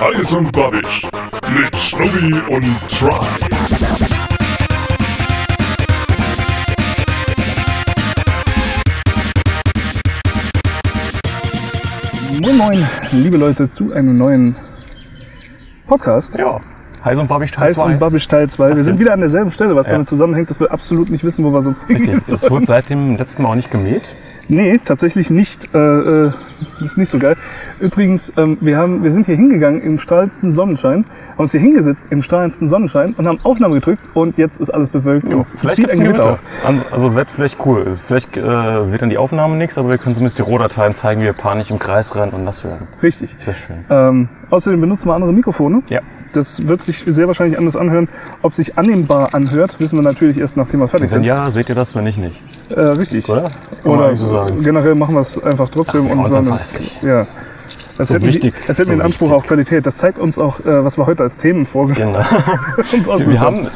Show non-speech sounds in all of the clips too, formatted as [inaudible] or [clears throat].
Eis und Babisch mit Schnubbi und Try. Moin Moin, liebe Leute, zu einem neuen Podcast. Ja. Heiß und Babisch Teil Heiß 2. und Babbisch Teil 2. Wir sind wieder an derselben Stelle, was Ja. damit zusammenhängt, dass wir absolut nicht wissen, wo wir sonst hingehen sollen. wurde seit dem letzten Mal auch nicht gemäht. Nee, tatsächlich nicht. Äh, äh, das ist nicht so geil. Übrigens, ähm, wir, haben, wir sind hier hingegangen im strahlendsten Sonnenschein, haben uns hier hingesetzt im strahlendsten Sonnenschein und haben Aufnahme gedrückt und jetzt ist alles bewölkt und es zieht ein Gewitter auf. Also wird vielleicht cool. Vielleicht äh, wird dann die Aufnahme nichts, aber wir können zumindest die Rohdateien zeigen, wie wir panisch im Kreis rennen und nass werden. Richtig. Sehr schön. Ähm, außerdem benutzen wir andere Mikrofone. Ja. Das wird sich sehr wahrscheinlich anders anhören. Ob sich annehmbar anhört, wissen wir natürlich erst nachdem wir fertig Wenn sind. ja, seht ihr das, wenn nicht, nicht. Äh, richtig. Oder? Oder eigentlich so sagen. generell machen wir es einfach trotzdem Ach, und sagen ich. ja. Das So hätten, wichtig. Wir, das hätten wir So den Anspruch wichtig. auf Qualität. Das zeigt uns auch, äh, was wir heute als Themen vorgeschlagen Genau. [laughs] uns ausgesucht Wir haben,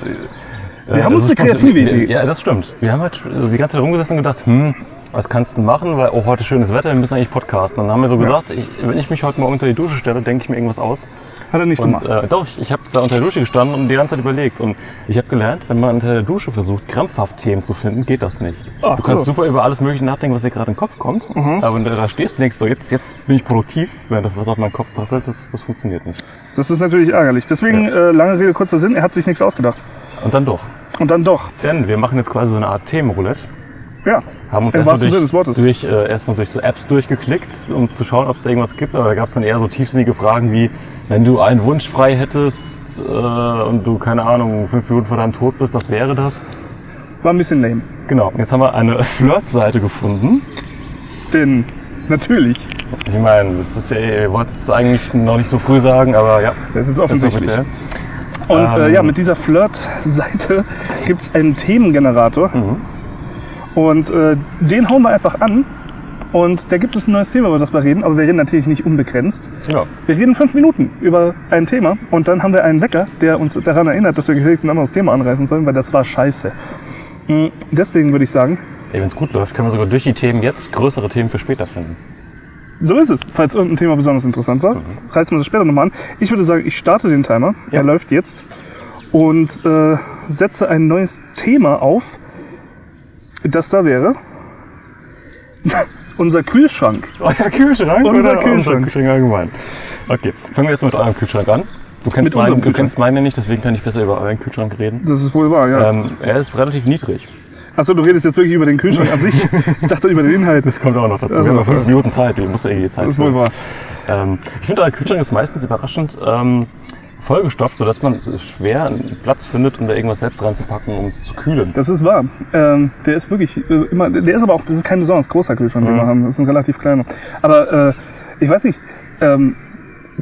Wir äh, haben uns eine kreative wir- Idee. Ja, das stimmt. Wir haben halt äh, die ganze Zeit rumgesessen und gedacht, hm, was kannst du machen? Weil, oh, heute schönes Wetter, wir müssen eigentlich podcasten. Und dann haben wir so gesagt, ich, wenn ich mich heute mal unter die Dusche stelle, denke ich mir irgendwas aus. Hat er nicht Und gemacht. äh, doch, ich, ich habe da unter der Dusche gestanden und die ganze Zeit überlegt. Und ich habe gelernt, wenn man unter der Dusche versucht, krampfhaft Themen zu finden, geht das nicht. Ach du so. kannst super über alles Mögliche nachdenken, was dir gerade in den Kopf kommt. Aber wenn du da stehst und denkst, so, jetzt, jetzt bin ich produktiv, wenn das was auf meinen Kopf passelt, das, das funktioniert nicht. Das ist natürlich ärgerlich. Deswegen, äh, lange Rede, kurzer Sinn, er hat sich nichts ausgedacht. Und dann doch. Und dann doch. Denn wir machen jetzt quasi so eine Art Themenroulette. Ja. Haben uns Im erstmal wahrsten Sinne des durch, Wortes. durch, äh, erstmal durch so Apps durchgeklickt, um zu schauen, ob es da irgendwas gibt. Aber da gab es dann eher so tiefsinnige Fragen wie, wenn du einen Wunsch frei hättest äh, und du, keine Ahnung, fünf Minuten vor deinem Tod bist, was wäre das? War ein bisschen lame. Genau, jetzt haben wir eine [laughs] Flirt-Seite gefunden. Denn natürlich, Ich meine, das ist ja, ihr wollt es eigentlich noch nicht so früh sagen, aber ja. das ist das ist offensichtlich. Und äh, Ähm. ja, mit dieser Flirt-Seite gibt es einen Themengenerator. Mhm. Und äh, den hauen wir einfach an. Und da gibt es ein neues Thema, über das wir reden. Aber wir reden natürlich nicht unbegrenzt. Ja. Wir reden fünf Minuten über ein Thema. Und dann haben wir einen Wecker, der uns daran erinnert, dass wir gefälligst ein anderes Thema anreißen sollen, weil das war scheiße. Mm, Deswegen würde ich sagen, Ey, wenn es gut läuft, können wir sogar durch die Themen jetzt größere Themen für später finden. so ist es. Falls irgendein Thema besonders interessant war, reißen wir das später nochmal an. Ich würde sagen, ich starte den Timer. Er läuft jetzt. Und äh, setze ein neues Thema auf, das da wäre. [laughs] Unser Kühlschrank. Euer Kühlschrank Unser oder Kühlschrank. Unser Kühlschrank allgemein. Okay, fangen wir jetzt mit eurem Kühlschrank an. Du kennst, meinen, du Kühlschrank. kennst meinen nicht, deswegen kann ich besser über euren Kühlschrank reden. Das ist wohl wahr, ja. Ähm, er ist relativ niedrig. Achso, du redest jetzt wirklich über den Kühlschrank an sich. [laughs] Ich dachte über den Inhalt. Das kommt auch noch dazu. Also, wir haben fünf äh, Minuten Zeit, wir müssen irgendwie Zeit Das ist wohl wahr. Ähm, ich finde, euer Kühlschrank ist meistens überraschend ähm, vollgestopft, sodass man schwer einen Platz findet, um da irgendwas selbst reinzupacken, um es zu kühlen. Das ist wahr. Ähm, der ist wirklich äh, immer, der ist aber auch, das ist kein besonders großer Kühlschrank, den wir haben. Das ist ein relativ kleiner. Aber äh, ich weiß nicht, ähm,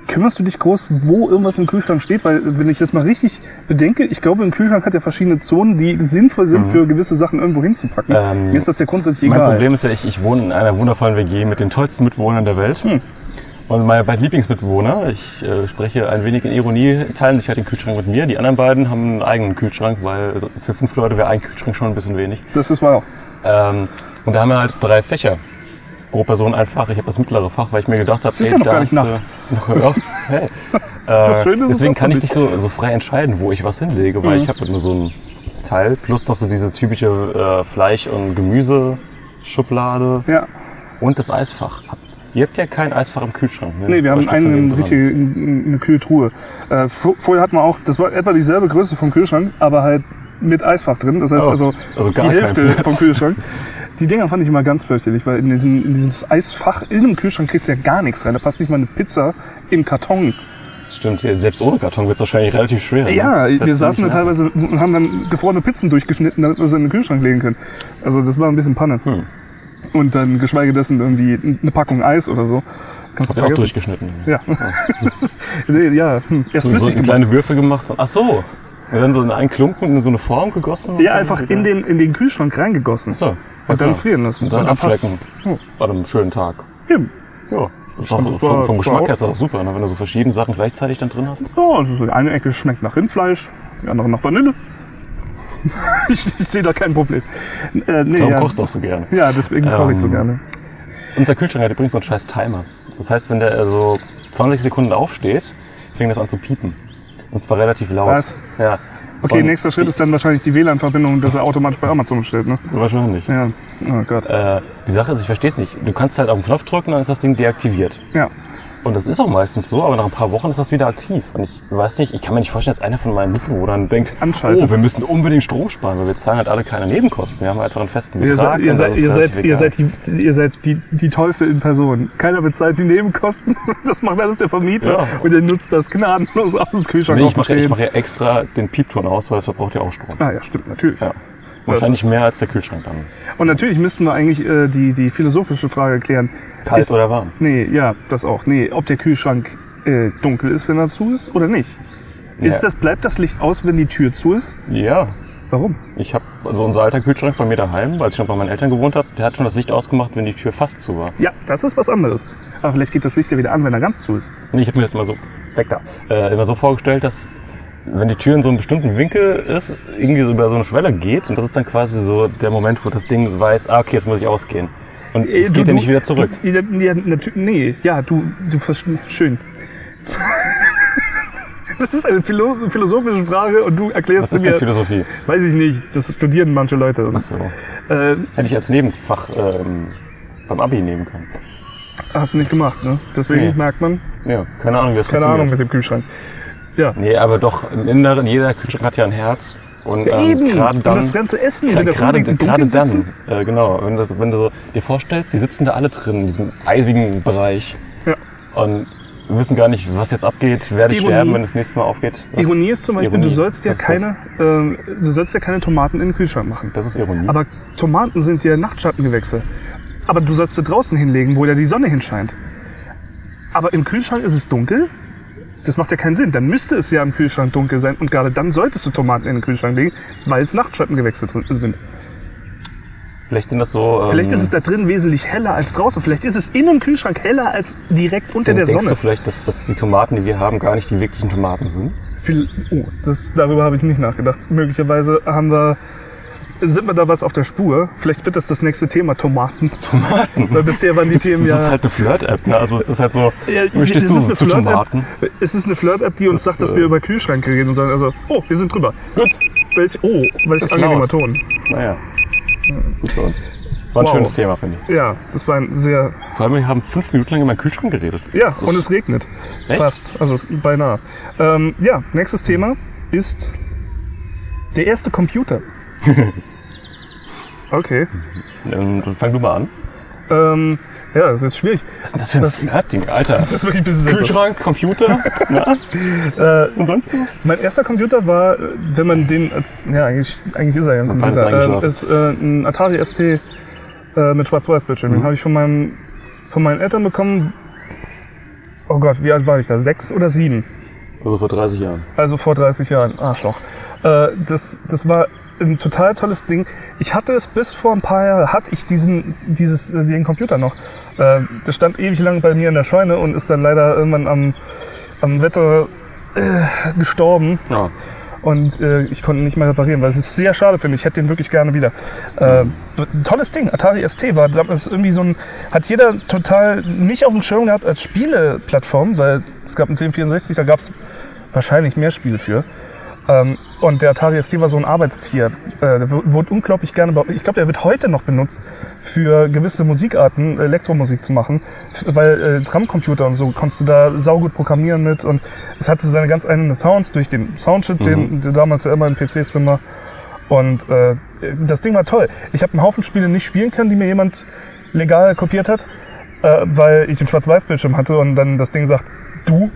kümmerst du dich groß, wo irgendwas im Kühlschrank steht? Weil, wenn ich das mal richtig bedenke, ich glaube, ein Kühlschrank hat ja verschiedene Zonen, die sinnvoll sind für gewisse Sachen irgendwo hinzupacken. Ähm, Mir ist das ja grundsätzlich Mein egal. Problem ist ja, ich, ich wohne in einer wundervollen WG mit den tollsten Mitbewohnern der Welt. Hm. Und meine beiden Lieblingsmitbewohner, ich äh, spreche ein wenig in Ironie, teilen sich halt den Kühlschrank mit mir. Die anderen beiden haben einen eigenen Kühlschrank, weil für fünf Leute wäre ein Kühlschrank schon ein bisschen wenig. Das ist wahr. Ähm, und da haben wir halt drei Fächer. Pro Person ein Fach. Ich habe das mittlere Fach, weil ich mir gedacht habe, ist ja noch gar nicht Nacht. [laughs] Noch, ja, [laughs] hey. So Äh, schön ist es deswegen kann ich nicht so, so frei entscheiden, wo ich was hinlege, Mhm. weil ich habe nur so ein Teil plus noch so diese typische äh, Fleisch- und Gemüseschublade Ja. und das Eisfach. Habt- Ihr habt ja kein Eisfach im Kühlschrank. Ne? Nee, wir haben eine, dran? richtige, eine Kühltruhe. Äh, vo- vorher hatten wir auch, das war etwa dieselbe Größe vom Kühlschrank, aber halt mit Eisfach drin. Das heißt Oh, also, also die Hälfte vom Kühlschrank. Die Dinger fand ich immer ganz fürchterlich, weil in, diesen, in dieses Eisfach in einem Kühlschrank kriegst du ja gar nichts rein. Da passt nicht mal eine Pizza im Karton. Stimmt, selbst ohne Karton wird es wahrscheinlich relativ schwer. ne? Ja, wird wir saßen da teilweise und haben dann gefrorene Pizzen durchgeschnitten, damit wir sie in den Kühlschrank legen können. Also das war ein bisschen Panne. Hm. Und dann geschweige dessen irgendwie eine Packung Eis oder so. Kannst du auch durchgeschnitten. Ja. Ist- [laughs] nee, ja, hm. erst So, so kleine Würfel gemacht. Ach so. Und dann so in einen Klumpen in so eine Form gegossen. Ja, einfach in den, in den Kühlschrank reingegossen. So. Und dann frieren lassen. Und dann Und dann passt's. abschrecken. Oh. An einem schönen Tag. Eben. Ja. Das auch, das vom, war- vom das Geschmack her ist das auch super, ne? wenn du so verschiedene Sachen gleichzeitig dann drin hast. Ja, also die eine Ecke schmeckt nach Rindfleisch, die andere nach Vanille. [laughs] ich, sehe da kein Problem. Äh, nee, Darum ja. kochst du auch so gerne. ja, deswegen koche ich so Ähm, gerne. Unser Kühlschrank hat übrigens so einen scheiß Timer. Das heißt, wenn der so 20 Sekunden aufsteht, fing das an zu piepen. Und zwar relativ laut. Was? Ja. Okay, Und nächster Schritt ist dann wahrscheinlich die WLAN-Verbindung, dass er automatisch bei Amazon steht, ne? Wahrscheinlich. Ja. Oh Gott. Äh, die Sache ist, ich verstehe es nicht. Du kannst halt auf den Knopf drücken, dann ist das Ding deaktiviert. Ja. Und das ist auch meistens so, aber nach ein paar Wochen ist das wieder aktiv. Und ich weiß nicht, ich kann mir nicht vorstellen, dass einer von meinen Mitbewohnern denkt, oh, wir müssen unbedingt Strom sparen, weil wir zahlen halt alle keine Nebenkosten. Wir haben einfach einen festen Ihr Betrag. seid, ihr seid, das ist ihr seid, ihr seid, die, ihr seid die, die Teufel in Person. Keiner bezahlt die Nebenkosten. [laughs] Das macht alles der Vermieter. Ja. Und er nutzt das gnadenlos aus Kühlschrank Nee, ich mache Stehen. mach ja extra den Piepton aus, weil es verbraucht ja auch Strom. Ah ja, stimmt, natürlich. Ja. Wahrscheinlich ist- mehr als der Kühlschrank dann. Und natürlich müssten wir eigentlich äh, die, die philosophische Frage klären. Kalt Ist- oder warm? Nee, ja, das auch. Nee, ob der Kühlschrank äh, dunkel ist, wenn er zu ist oder nicht. Ist Ja. das, bleibt das Licht aus, wenn die Tür zu ist? Ja. Warum? Ich habe also unser alter Kühlschrank bei mir daheim, als ich noch bei meinen Eltern gewohnt habe, der hat schon das Licht ausgemacht, wenn die Tür fast zu war. Ja, das ist was anderes. Aber vielleicht geht das Licht ja wieder an, wenn er ganz zu ist. Nee, ich habe mir das immer so weg da, äh, immer so vorgestellt, dass wenn die Tür in so einem bestimmten Winkel ist, irgendwie so über so eine Schwelle geht und das ist dann quasi so der Moment, wo das Ding weiß, ah okay, jetzt muss ich ausgehen. Und es Äh, geht ja nicht wieder zurück. Du, ja, nee, ja, du, du verstehst. Schön. [laughs] Das ist eine philo philosophische Frage und du erklärst Was ist mir. denn Philosophie? Weiß ich nicht, das studieren manche Leute. Achso. Äh, Hätte ich als Nebenfach ähm, beim Abi nehmen können. hast du nicht gemacht, ne? Deswegen Nee. merkt man, Ja, keine Ahnung, wie das keine funktioniert. Ahnung mit dem Kühlschrank. Ja. Nee, aber doch im Inneren, jeder Kühlschrank hat ja ein Herz. Und ähm, Eben. gerade Und dann. das ganze Essen, wenn das gerade gerade dann, äh, genau, wenn, das, wenn du so dir vorstellst, die sitzen da alle drin in diesem eisigen Bereich Ja. und wissen gar nicht, was jetzt abgeht, werde ich Ironie. sterben, wenn das nächste Mal aufgeht. Was- Ironie ist zum Beispiel, Ironie. du sollst ja keine, äh, du sollst ja keine Tomaten in den Kühlschrank machen. Das? das ist Ironie. Aber Tomaten sind ja Nachtschattengewächse. Aber du sollst sie draußen hinlegen, wo ja die Sonne hinscheint. Aber im Kühlschrank ist es dunkel. Das macht ja keinen Sinn. Dann müsste es ja im Kühlschrank dunkel sein. Und gerade dann solltest du Tomaten in den Kühlschrank legen, weil es Nachtschattengewächse drin sind. Vielleicht sind das so. Ähm, Vielleicht ist es da drin wesentlich heller als draußen. Vielleicht ist es in dem Kühlschrank heller als direkt unter der denkst Sonne. du vielleicht, dass, dass die Tomaten, die wir haben, gar nicht die wirklichen Tomaten sind? Viel, oh, das, darüber habe ich nicht nachgedacht. Möglicherweise haben wir, sind wir da was auf der Spur. Vielleicht wird das das nächste Thema, Tomaten. Tomaten. Weil bisher waren die Themen Das ja... ist halt eine Flirt-App, ne? Also es ist halt so, Ja, es du ist so eine zu. Tomaten? Es ist eine Flirt-App, die uns Das, sagt, dass äh, wir über Kühlschränke reden sollen. Also, oh, wir sind drüber. Gut, Welch, oh, welch angenehmer laut. Ton. naja. Gut für uns. War ein Wow. schönes Thema, finde ich. Ja, das war ein sehr... Vor allem, wir haben fünf Minuten lang in meinem Kühlschrank geredet. Ja, Das und es regnet. Echt? Fast. Also beinahe. Ähm, ja, nächstes Thema ist der erste Computer. [laughs] Okay. Ähm, dann fang du mal an. Ähm, ja, es ist schwierig. Was ist denn das für ein Flirt-Ding, Alter? Das ist wirklich ein bisschen. Kühlschrank, Computer, [laughs] na? Äh, Und sonst so? Mein erster Computer war, äh, wenn man den ja eigentlich, eigentlich ist er ja ein Computer, eingeschlafen. ist äh, ein Atari ST äh, mit Schwarz-Weiß-Bildschirm. Mhm. Den habe ich von, meinem, von meinen Eltern bekommen. Oh Gott, wie alt war ich da? Sechs oder sieben? Also vor 30 Jahren. Also vor 30 Jahren. Arschloch. Äh, das, das war ein total tolles Ding. Ich hatte es bis vor ein paar Jahren, hatte ich diesen, dieses, äh, den Computer noch. Äh, das stand ewig lang bei mir in der Scheune und ist dann leider irgendwann am, am Wetter äh, gestorben. Ja. Und äh, ich konnte ihn nicht mehr reparieren, weil es ist sehr schade finde. Ich hätte den wirklich gerne wieder. Äh, ein tolles Ding. Atari ST war damals irgendwie so ein, hat jeder total nicht auf dem Schirm gehabt als Spieleplattform, weil es gab einen 1064, da gab es wahrscheinlich mehr Spiele für. Ähm, und der Atari ST war so ein Arbeitstier. Äh, der wurde unglaublich gerne, ich glaube, der wird heute noch benutzt für gewisse Musikarten, Elektromusik zu machen, weil äh, Drumcomputer und so konntest du da saugut programmieren mit und es hatte seine ganz eigenen Sounds durch den Soundchip, den, der damals ja immer in PCs drin war. Und äh, das Ding war toll. Ich habe einen Haufen Spiele nicht spielen können, die mir jemand legal kopiert hat, äh, weil ich einen Schwarz-Weiß-Bildschirm hatte und dann das Ding sagt, du,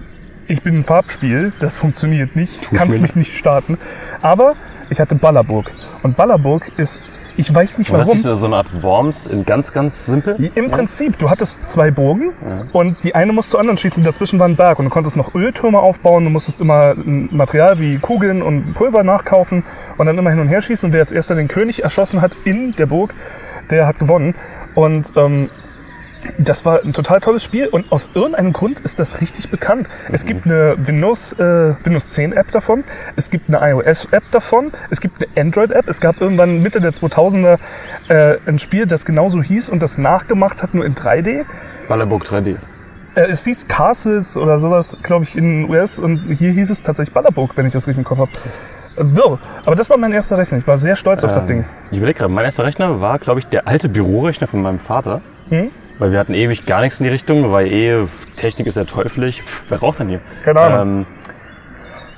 ich bin ein Farbspiel, das funktioniert nicht, kannst mir mich nicht starten. Aber ich hatte Ballerburg. Und Ballerburg ist, ich weiß nicht War das warum. nicht so eine Art Worms in ganz, ganz simpel? Im Prinzip, du hattest zwei Burgen und die eine musste zur anderen schießen. Dazwischen war ein Berg und du konntest noch Öltürme aufbauen. Du musstest immer Material wie Kugeln und Pulver nachkaufen und dann immer hin und her schießen. Und wer als erster den König erschossen hat in der Burg, der hat gewonnen. Und ähm, das war ein total tolles Spiel und aus irgendeinem Grund ist das richtig bekannt. Es gibt eine Windows, äh, Windows 10 App davon, es gibt eine iOS App davon, es gibt eine Android App. Es gab irgendwann Mitte der 2000er äh, ein Spiel, das genauso hieß und das nachgemacht hat, nur in 3D. Ballerburg 3D. Äh, es hieß Castles oder sowas, glaube ich, in den US und hier hieß es tatsächlich Ballerburg, wenn ich das richtig im Kopf habe. Wirr. Aber das war mein erster Rechner. Ich war sehr stolz auf das Ähm, Ding. Ich überlege gerade, mein erster Rechner war, glaube ich, der alte Bürorechner von meinem Vater. Hm? Weil wir hatten ewig gar nichts in die Richtung, weil eh Technik ist ja teuflisch. Wer raucht denn hier? Keine Ahnung.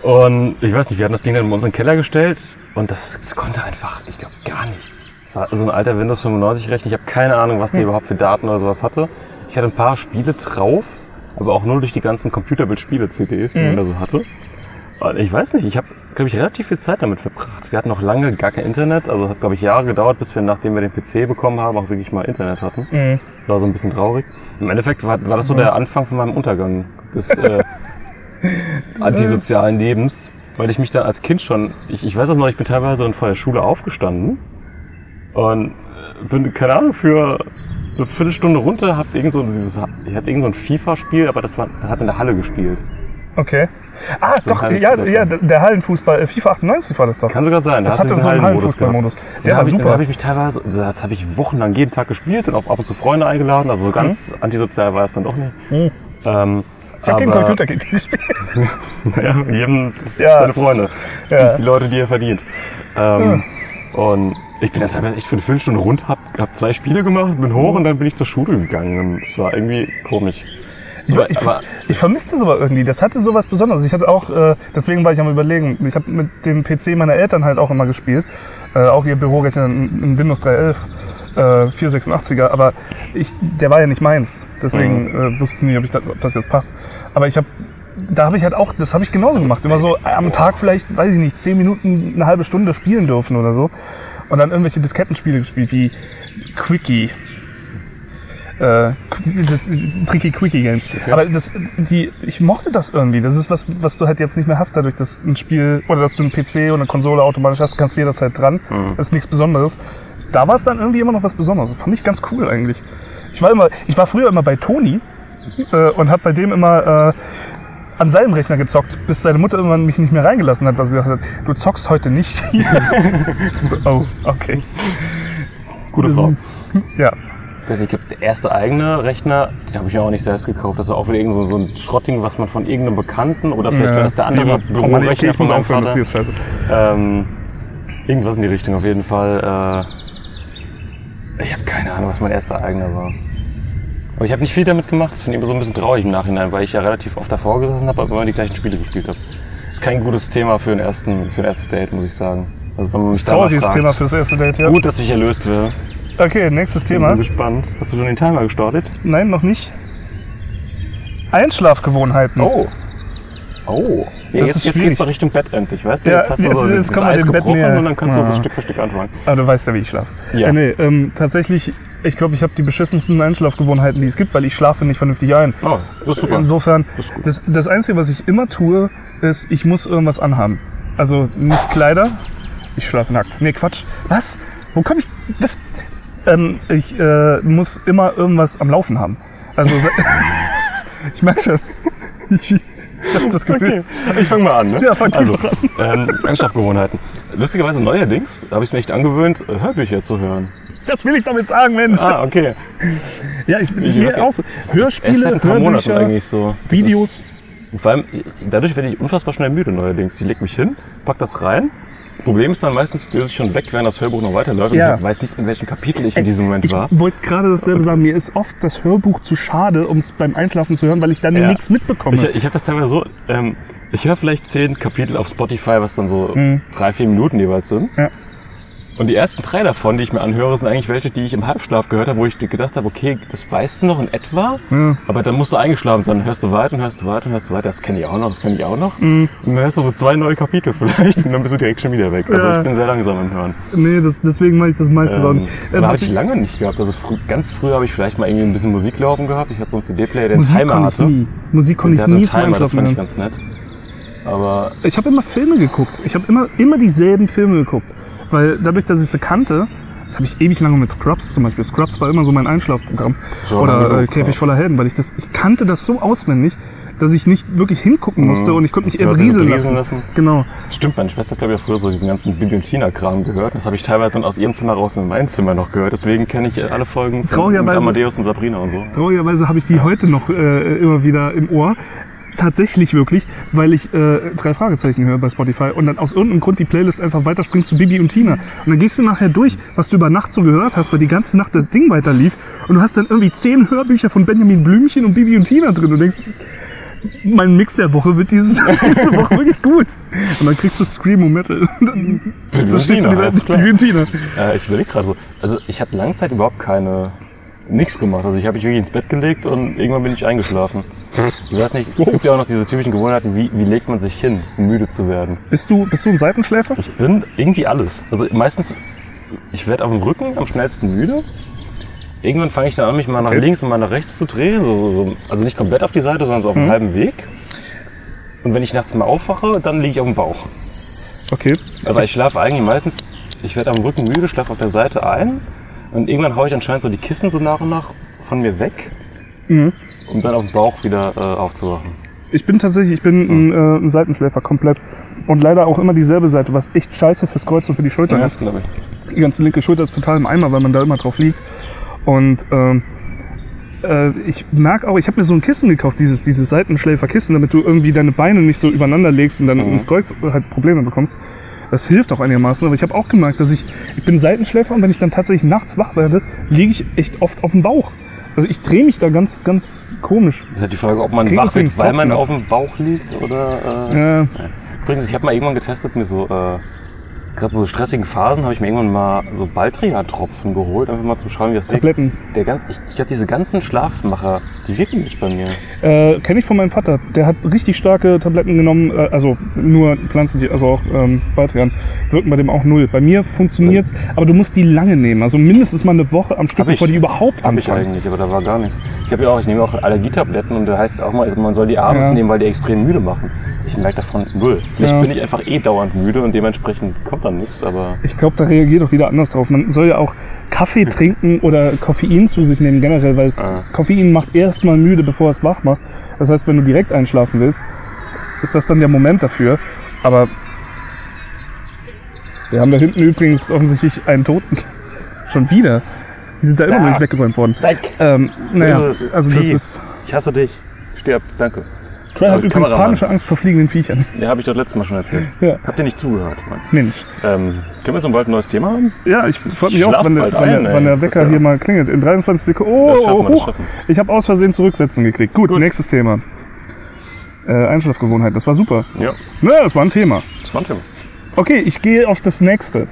Ähm, und ich weiß nicht, wir hatten das Ding dann in unseren Keller gestellt und das, das konnte einfach, ich glaube, gar nichts. War so ein alter Windows 95 Rechner. Ich habe keine Ahnung, was der Hm. überhaupt für Daten oder sowas hatte. Ich hatte ein paar Spiele drauf, aber auch nur durch die ganzen Computerbild-Spiele-CDs, die Mhm. man da so hatte. Und ich weiß nicht, ich habe, glaube ich, relativ viel Zeit damit verbracht. Wir hatten noch lange gar kein Internet, also es hat, glaube ich, Jahre gedauert, bis wir, nachdem wir den PC bekommen haben, auch wirklich mal Internet hatten. Mhm. War so ein bisschen traurig. Im Endeffekt war, war das so der Anfang von meinem Untergang des äh, [laughs] antisozialen Lebens, weil ich mich dann als Kind schon, ich, ich weiß es noch, ich bin teilweise dann vor der Schule aufgestanden und äh, bin, keine Ahnung, für eine Viertelstunde runter, hab irgend so dieses, ich hatte irgend so ein FIFA-Spiel, aber das war, hat in der Halle gespielt. Okay. Ah, So doch, ja, ja, der Hallenfußball, äh, FIFA 98 war das doch. Kann sogar sein. das da du hatte so einen. Hallenfußballmodus. Da Der war ich, da super. habe ich mich teilweise, das habe ich wochenlang jeden Tag gespielt und auch ab und zu Freunde eingeladen. Also so ganz antisozial war es dann doch nicht. Mhm. Ähm, Ich habe gegen Computer gespielt. [laughs] Ja, jedem Ja. seine Freunde. Ja. Die, die Leute, die er verdient. Ähm, Und ich bin dann teilweise echt für eine Viertelstunde rund, hab, hab zwei Spiele gemacht, bin hoch und dann bin ich zur Schule gegangen. Und es war irgendwie komisch. Ich, Aber- ich, aber- ich vermisste das aber irgendwie. Das hatte sowas Besonderes. Ich hatte auch, äh, deswegen war ich am überlegen. Ich habe mit dem PC meiner Eltern halt auch immer gespielt. Äh, auch ihr Bürorechner, ein Windows 311, äh, 486er. Aber ich, der war ja nicht meins. Deswegen Mhm. äh, wusste ich nicht, ob, ich das, ob das jetzt passt. Aber ich habe, da habe ich halt auch, das habe ich genauso gemacht. Immer so am Tag vielleicht, weiß ich nicht, 10 Minuten, eine halbe Stunde spielen dürfen oder so. Und dann irgendwelche Diskettenspiele gespielt wie Quickie äh, das, Tricky Quickie Games. Aber das, die, ich mochte das irgendwie. Das ist was, was du halt jetzt nicht mehr hast, dadurch, dass ein Spiel oder dass du einen PC und eine Konsole automatisch hast, kannst du jederzeit dran. Das ist nichts Besonderes. Da war es dann irgendwie immer noch was Besonderes. Das fand ich ganz cool eigentlich. Ich war immer, ich war früher immer bei Toni äh, und habe bei dem immer äh, an seinem Rechner gezockt, bis seine Mutter irgendwann mich nicht mehr reingelassen hat, weil sie gesagt hat, du zockst heute nicht [laughs] so, oh, okay. Gute Frau. Ja. Nicht, ich glaub, der erste eigene Rechner, den habe ich mir auch nicht selbst gekauft. Das war auch wieder irgend so, so ein Schrottding, was man von irgendeinem Bekannten oder vielleicht war das der andere Nee, Bürorechner ich von meinem aufhören, das Vater. ist scheiße. Ähm, irgendwas in die Richtung auf jeden Fall. Äh, ich habe keine Ahnung, was mein erster eigener war. Aber ich habe nicht viel damit gemacht. Das finde ich immer so ein bisschen traurig im Nachhinein, weil ich ja relativ oft davor gesessen habe, aber immer die gleichen Spiele gespielt habe. Ist kein gutes Thema für, einen ersten, für ein erstes Date, muss ich sagen. Also wenn man mich da mal Trauriges fragt. Thema fürs erste Date, ja. Gut, dass ich erlöst werde. Okay, nächstes Thema. Bin gespannt. Hast du schon den Timer gestartet? Nein, noch nicht. Einschlafgewohnheiten. Oh. Oh. Ja, Das jetzt, ist jetzt schwierig. geht's mal Richtung Bett endlich, weißt du? Ja, jetzt hast du jetzt- so jetzt das Eis Bett gebrochen näher. und dann kannst du Ja. so Stück für Stück anfangen. Aber du weißt ja, wie ich schlafe. Ja. Äh, nee, ähm, tatsächlich, ich glaube, ich habe die beschissensten Einschlafgewohnheiten, die es gibt, weil ich schlafe nicht vernünftig ein. Oh, das ist super. Insofern, Das ist das, das Einzige, was ich immer tue, ist, ich muss irgendwas anhaben. Also nicht Kleider, ich schlafe nackt. Nee, Quatsch. Was? Wo komme ich? Was? Ähm, ich äh, muss immer irgendwas am Laufen haben. Also, [laughs] ich merke schon, [laughs] ich, ich habe das Gefühl. Okay, ich fange mal an. Ne? Ja, fang also, doch ähm, Einschlafgewohnheiten. Lustigerweise neuerdings habe ich es mir echt angewöhnt, äh, Hörbücher zu hören. Das will ich damit sagen, Mensch. Ah, okay. Ja, ich, Ich mir auch so. Hörspiele, Hörbücher, eigentlich so. Videos. Ist, und vor allem, dadurch werde ich unfassbar schnell müde neuerdings. Ich leg mich hin, pack das rein. Problem ist dann meistens, löse ich schon weg, während das Hörbuch noch weiterläuft. Ja. Und ich weiß nicht, in welchem Kapitel ich in diesem Moment ich war. wollte gerade dasselbe sagen. Mir ist oft das Hörbuch zu schade, um es beim Einschlafen zu hören, weil ich dann Ja. nichts mitbekomme. Ich, ich habe das teilweise so, ähm, ich höre vielleicht zehn Kapitel auf Spotify, was dann so drei, vier Minuten jeweils sind. Mhm. Ja. Und die ersten drei davon, die ich mir anhöre, sind eigentlich welche, die ich im Halbschlaf gehört habe, wo ich gedacht habe, okay, das weißt du noch in etwa, aber dann musst du eingeschlafen sein. Dann hörst du weiter und hörst du weiter und hörst du weiter. Das kenne ich auch noch, das kenne ich auch noch. Mhm. Und dann hörst du so zwei neue Kapitel [laughs] vielleicht und dann bist du direkt schon wieder weg. Also Ja. ich bin sehr langsam im Hören. Nee, das, deswegen mache ich das meistens auch Ähm, nicht. Äh, habe ich ich, lange nicht gehabt. Also frü ganz früh habe ich vielleicht mal irgendwie ein bisschen Musik laufen gehabt. Ich hatte so einen CD-Player, der einen Musik Timer konnte ich hatte. nie. Musik konnte ich nie einen zum Timer, das Einschlafen fand ich ganz nett. Aber Ich habe immer Filme geguckt. Ich habe immer, immer dieselben Filme geguckt. Weil dadurch, dass ich sie kannte, Das habe ich ewig lange mit Scrubs zum Beispiel. Scrubs war immer so mein Einschlafprogramm. So, Oder äh, Käfig ja. voller Helden, weil ich das, ich kannte das so auswendig, dass ich nicht wirklich hingucken musste und ich konnte mich Mhm. Das eher war so berieseln berieseln lassen. lassen. Genau. Stimmt, meine Schwester hat glaube ich früher so diesen ganzen Bibi und Tina-Kram gehört. Das habe ich teilweise dann aus ihrem Zimmer raus in mein Zimmer noch gehört. Deswegen kenne ich alle Folgen von Amadeus und Sabrina und so. Traurigerweise habe ich die heute noch äh, immer wieder im Ohr. Tatsächlich wirklich, weil ich äh, drei Fragezeichen höre bei Spotify und dann aus irgendeinem Grund die Playlist einfach weiterspringt zu Bibi und Tina. Und dann gehst du nachher durch, was du über Nacht so gehört hast, weil die ganze Nacht das Ding weiter lief und du hast dann irgendwie zehn Hörbücher von Benjamin Blümchen und Bibi und Tina drin und denkst, mein Mix der Woche wird dieses, diese [laughs] Woche wirklich gut. Und dann kriegst du Screamo Metal. Und [laughs] dann und verstehst du Tina. Bibi und Tina. Äh, ich überlege gerade so. Also ich habe lange Zeit überhaupt keine nichts gemacht. Also ich habe mich wirklich ins Bett gelegt und irgendwann bin ich eingeschlafen. Ich weiß nicht, es gibt ja auch noch diese typischen Gewohnheiten, wie, wie legt man sich hin, um müde zu werden. Bist du, bist du ein Seitenschläfer? Ich bin irgendwie alles. Also meistens, ich werde auf dem Rücken am schnellsten müde. Irgendwann fange ich dann an, mich mal nach Okay. links und mal nach rechts zu drehen. So, so, so, also nicht komplett auf die Seite, sondern so auf einem halben Weg. Und wenn ich nachts mal aufwache, dann liege ich auf dem Bauch. Okay. Aber ich schlafe eigentlich meistens, ich werde am Rücken müde, schlafe auf der Seite ein und irgendwann haue ich anscheinend so die Kissen so nach und nach von mir weg, um dann auf dem Bauch wieder äh, aufzuwachen. Ich bin tatsächlich, ich bin ein, äh, ein Seitenschläfer komplett. Und leider auch immer dieselbe Seite, was echt scheiße fürs Kreuz und für die Schultern Ja, ist. glaube ich. Die ganze linke Schulter ist total im Eimer, weil man da immer drauf liegt. Und ähm, äh, ich merke auch, ich habe mir so ein Kissen gekauft, dieses, dieses Seitenschläferkissen, damit du irgendwie deine Beine nicht so übereinander legst und dann ins Kreuz halt Probleme bekommst. Das hilft auch einigermaßen, aber ich habe auch gemerkt, dass ich, ich bin Seitenschläfer und wenn ich dann tatsächlich nachts wach werde, liege ich echt oft auf dem Bauch. Also ich drehe mich da ganz, ganz komisch. Das ist halt die Frage, ob man Krieg wach wird, weil man auf dem Bauch liegt oder... Äh, Äh, Übrigens, ich habe mal irgendwann getestet, mir so... Äh, Gerade so stressigen Phasen habe ich mir irgendwann mal so Baldrian-Tropfen geholt, einfach mal zum Schauen, wie das wirkt. Tabletten. Der ganz, ich ich glaube, diese ganzen Schlafmacher, die wirken nicht bei mir. Äh, Kenne ich von meinem Vater. Der hat richtig starke Tabletten genommen, äh, also nur Pflanzen, also auch ähm, Baldrian, wirken bei dem auch null. Bei mir funktioniert's, aber du musst die lange nehmen, also mindestens mal eine Woche am Stück, ich. bevor die überhaupt Hab ich anfangen. eigentlich, aber da war gar nichts. Ich habe ja auch, ich nehme auch Allergietabletten und da heißt es auch mal, man soll die abends Ja. nehmen, weil die extrem müde machen. Ich merke davon null. Vielleicht Ja. bin ich einfach eh dauernd müde und dementsprechend kommt dann nichts, aber Ich glaube, da reagiert auch jeder anders drauf. Man soll ja auch Kaffee [laughs] trinken oder Koffein zu sich nehmen generell, weil es, Ah. Koffein macht erstmal müde, bevor es wach macht. Das heißt, wenn du direkt einschlafen willst, ist das dann der Moment dafür. Aber wir haben da hinten übrigens offensichtlich einen Toten. [laughs] Schon wieder. Die sind da immer noch nicht weggeräumt worden. Weg! Ähm, naja, Böses also das ist. ich hasse dich. Stirb, danke. Troy hat übrigens Kameramann. panische Angst vor fliegenden Viechern. [laughs] Ja, habe ich doch letztes Mal schon erzählt. Ja. Habt ihr nicht zugehört, Mann? Mensch. Ähm, können wir jetzt noch bald ein neues Thema haben? Ja, ich freue mich Schlaf auch, wenn der, wann der, wann der Wecker ja- hier mal klingelt. In 23 Sekunden. Oh, schaffen Ich habe aus Versehen zurücksetzen gekriegt. Gut, nächstes Thema. Äh, Einschlafgewohnheit, das war super. Ja, Ja, das war ein Thema. das war ein Thema. Okay, ich gehe auf das nächste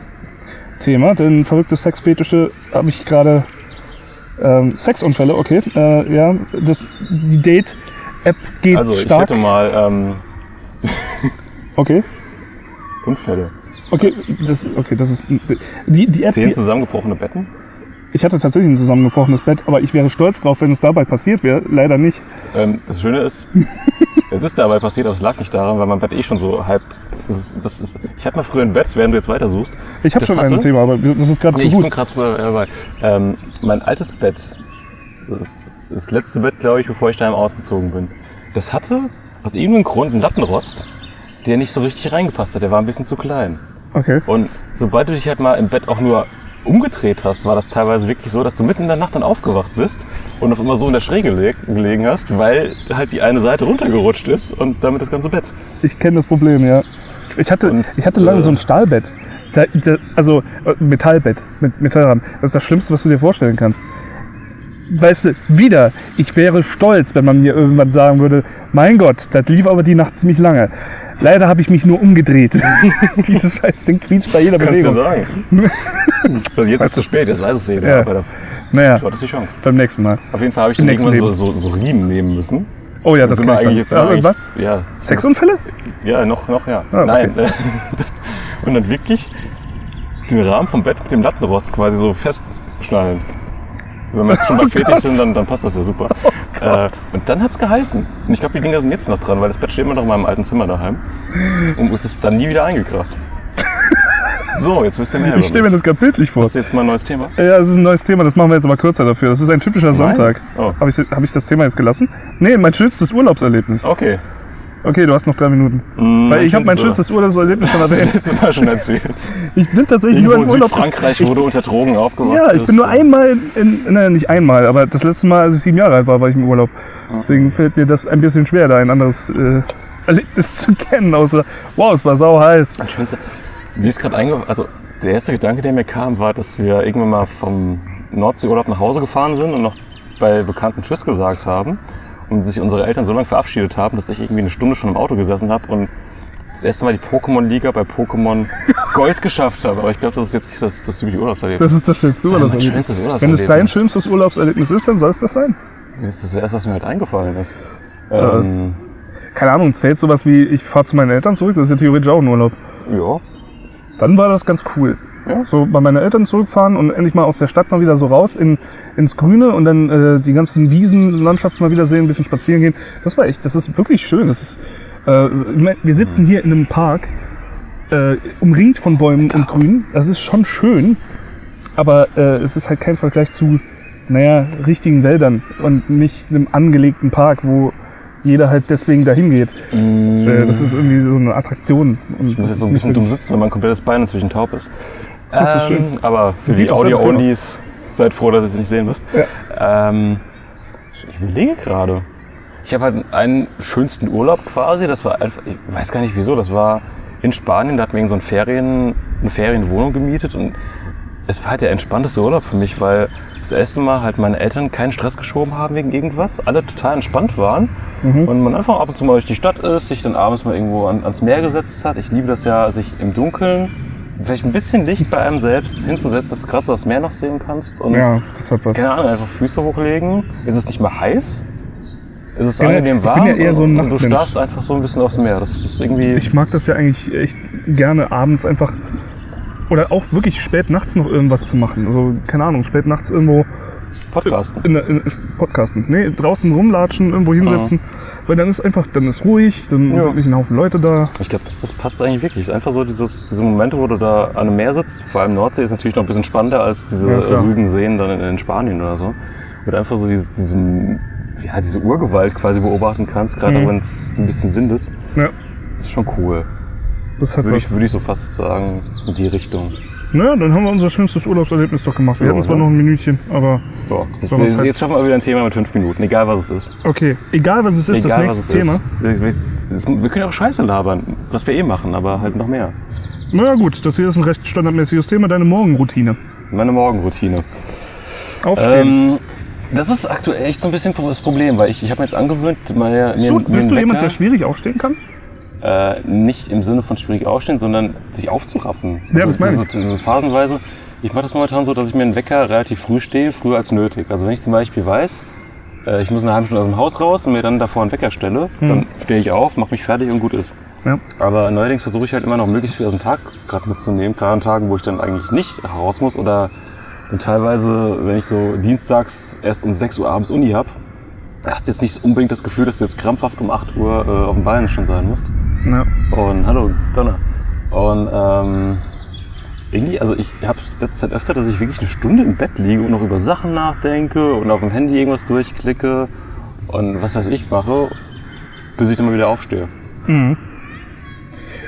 Thema, denn verrückte Sexfetische habe ich gerade. Ähm, Sexunfälle, okay. Äh, ja, das, die Date-App geht Also, ich stark. hätte mal ähm, Okay, Unfälle. okay, das, okay, das ist. Die, die App. Zehn zusammengebrochene Betten? Ich hatte tatsächlich ein zusammengebrochenes Bett, aber ich wäre stolz drauf, wenn es dabei passiert wäre. Leider nicht. Ähm, das Schöne ist, [laughs] es ist dabei passiert, aber es lag nicht daran, weil mein Bett eh schon so halb. Das ist, das ist, ich hatte mal früher ein Bett, während du jetzt weitersuchst. Ich habe schon hatte- ein Thema, aber das ist gerade Nee, so ich bin gut. gerade dabei. Ähm, mein altes Bett, das, das letzte Bett, glaube ich, bevor ich daheim ausgezogen bin, das hatte aus irgendeinem Grund einen Lattenrost, der nicht so richtig reingepasst hat. Der war ein bisschen zu klein. Okay. Und sobald du dich halt mal im Bett auch nur umgedreht hast, war das teilweise wirklich so, dass du mitten in der Nacht dann aufgewacht bist und auf immer so in der Schräge leg- gelegen hast, weil halt die eine Seite runtergerutscht ist und damit das ganze Bett. Ich kenne das Problem, ja. Ich hatte, Und, ich hatte lange äh, so ein Stahlbett. Da, da, also äh, Metallbett mit Metallrahmen. Das ist das Schlimmste, was du dir vorstellen kannst. Weißt du, wieder, ich wäre stolz, wenn man mir irgendwann sagen würde, mein Gott, das lief aber die Nacht ziemlich lange. Leider habe ich mich nur umgedreht. [laughs] Dieses scheiß Ding quietscht bei jeder Kannst du Bewegung. sagen. [laughs] also jetzt ist es zu spät, jetzt weiß es jeder. Ja. Aber Naja, du hattest die Chance. beim nächsten Mal. Auf jeden Fall habe ich dann nächsten irgendwann so, so, so Riemen nehmen müssen. Oh ja, das kann ich eigentlich jetzt Aber was? Ja. Sexunfälle? Ja, noch, noch, ja. Ah, okay. Nein. äh, [laughs] Und dann wirklich den Rahmen vom Bett mit dem Lattenrost quasi so festschnallen. Wenn wir jetzt schon mal fertig Gott. sind, dann, dann passt das ja super. [laughs] äh, und dann hat's gehalten. Und ich glaube, die Dinger sind jetzt noch dran, weil das Bett steht immer noch in meinem alten Zimmer daheim. Und es ist dann nie wieder eingekracht. [laughs] So, jetzt wisst ihr mehr. Ich stelle mir das gerade bildlich vor. Das ist jetzt mal ein neues Thema. Ja, das ist ein neues Thema, das machen wir jetzt aber kürzer dafür. Das ist ein typischer Sonntag. Oh. Habe ich, hab ich das Thema jetzt gelassen? Nee, mein schönstes Urlaubserlebnis. Okay. Okay, du hast noch drei Minuten. Weil ich habe mein schönstes Urlaubserlebnis schon [laughs] Das erwähnt. letzte Mal schon erzählt. Ich bin tatsächlich nur Irgendwo im in Urlaub. Südfrankreich ich, wurde unter Drogen aufgewacht. ja, ich bin nur einmal, in, nein, nicht einmal, aber das letzte Mal, als ich sieben Jahre alt war, war ich im Urlaub. Deswegen fällt mir das ein bisschen schwer, da ein anderes äh, Erlebnis zu [laughs] kennen, außer, wow, es war sau heiß. Das Schönste, mir ist gerade eingefallen, also der erste Gedanke, der mir kam, war, dass wir irgendwann mal vom Nordseeurlaub nach Hause gefahren sind und noch bei Bekannten Tschüss gesagt haben und sich unsere Eltern so lange verabschiedet haben, dass ich irgendwie eine Stunde schon im Auto gesessen habe und das erste Mal die Pokémon-Liga bei Pokémon [laughs] Gold geschafft habe. Aber ich glaube, das ist jetzt nicht das, das typische Urlaubserlebnis. Das ist das schönste Das Urlaubserlebnis. Wenn es dein schönstes Urlaubserlebnis ist, dann soll es das sein. Das ist das erste, was mir halt eingefallen ist. Ähm, Keine Ahnung, zählt sowas wie, ich fahre zu meinen Eltern zurück, das ist ja theoretisch auch ein Urlaub. ja, Dann war das ganz cool. So bei meinen Eltern zurückfahren und endlich mal aus der Stadt mal wieder so raus in, ins Grüne und dann äh, die ganzen Wiesenlandschaften mal wieder sehen, ein bisschen spazieren gehen. Das war echt, das ist wirklich schön. Das ist, äh, wir sitzen hier in einem Park, äh, umringt von Bäumen und Grün. Das ist schon schön, aber äh, es ist halt kein Vergleich zu, naja, richtigen Wäldern und nicht einem angelegten Park, wo jeder halt deswegen dahin geht. Äh, das ist irgendwie so eine Attraktion. Und das ist so ein bisschen dumm sitzen, wenn man ein komplettes Bein inzwischen taub ist. Das ist schön. Ähm, Aber für Sieht die Audio-Onlys, seid froh, dass ihr es nicht sehen müsst. Ähm, ich überlege gerade. Ich habe halt einen schönsten Urlaub quasi. Das war einfach, ich weiß gar nicht wieso, das war in Spanien. Da hatten wir so ein Ferien, eine Ferienwohnung gemietet und es war halt der entspannteste Urlaub für mich, weil das erste Mal halt meine Eltern keinen Stress geschoben haben wegen irgendwas, alle total entspannt waren und man einfach ab und zu mal durch die Stadt ist, sich dann abends mal irgendwo an, ans Meer gesetzt hat. Ich liebe das ja, sich im Dunkeln, vielleicht ein bisschen Licht bei einem selbst hinzusetzen, dass du gerade so das Meer noch sehen kannst und Ja, das hat was. keine Ahnung, einfach Füße hochlegen. Ist es nicht mal heiß? Ist es Ja, angenehm ich bin warm? ja eher so ein und du Nachtmensch. starrst einfach so ein bisschen aufs Meer. Das ist irgendwie. Ich mag das ja eigentlich echt gerne abends einfach oder auch wirklich spät nachts noch irgendwas zu machen. Also keine Ahnung, spät nachts irgendwo Podcasten. in, der- in Podcasten. Nee, draußen rumlatschen, irgendwo hinsetzen, weil dann ist einfach, dann ist ruhig, dann Ja. sind nicht ein Haufen Leute da. Ich glaube, das, das passt eigentlich wirklich. Einfach so dieses, diese Momente, wo du da an einem Meer sitzt. Vor allem Nordsee ist natürlich noch ein bisschen spannender als diese Ja, rüden Seen dann in, in Spanien oder so. Du einfach so diese, diesem, ja, diese Urgewalt quasi beobachten kannst, gerade Mhm. wenn es ein bisschen windet. Ja, Das ist schon cool. Das hat Würde was. ich, würde ich so fast sagen, in die Richtung. Naja, dann haben wir unser schönstes Urlaubserlebnis doch gemacht. Wir Ja, hatten zwar ne? noch ein Minütchen, aber So, jetzt, uns halt- jetzt schaffen wir wieder ein Thema mit fünf Minuten, egal was es ist. okay. Egal was es ist, egal das nächste Thema. ist. Wir, können auch Scheiße labern, was wir eh machen, aber halt noch mehr. Na gut, das hier ist ein recht standardmäßiges Thema, deine Morgenroutine. Meine Morgenroutine. Aufstehen. Ähm, das ist aktuell echt so ein bisschen das Problem, weil ich, ich habe mir jetzt angewöhnt, meine, bist du, mir, bist du jemand, Wecker, der schwierig aufstehen kann? Äh, nicht im Sinne von schwierig aufstehen, sondern sich aufzuraffen. Ja, das meine ich. diese, diese phasenweise. Ich mache das momentan so, dass ich mir einen Wecker relativ früh stehe, früher als nötig. Also wenn ich zum Beispiel weiß, äh, ich muss eine halbe Stunde aus dem Haus raus und mir dann davor einen Wecker stelle, dann stehe ich auf, mache mich fertig und gut ist. Ja. Aber neuerdings versuche ich halt immer noch möglichst viel aus dem Tag gerade mitzunehmen, gerade an Tagen, wo ich dann eigentlich nicht raus muss oder teilweise, wenn ich so dienstags erst um 6 Uhr abends Uni habe, hast jetzt nicht unbedingt das Gefühl, dass du jetzt krampfhaft um 8 Uhr äh, auf dem Bein schon sein musst. Ja. Und hallo, Donner. Und ähm, irgendwie, also ich habe es letzte Zeit öfter, dass ich wirklich eine Stunde im Bett liege und noch über Sachen nachdenke und auf dem Handy irgendwas durchklicke und was weiß ich mache, bis ich dann mal wieder aufstehe.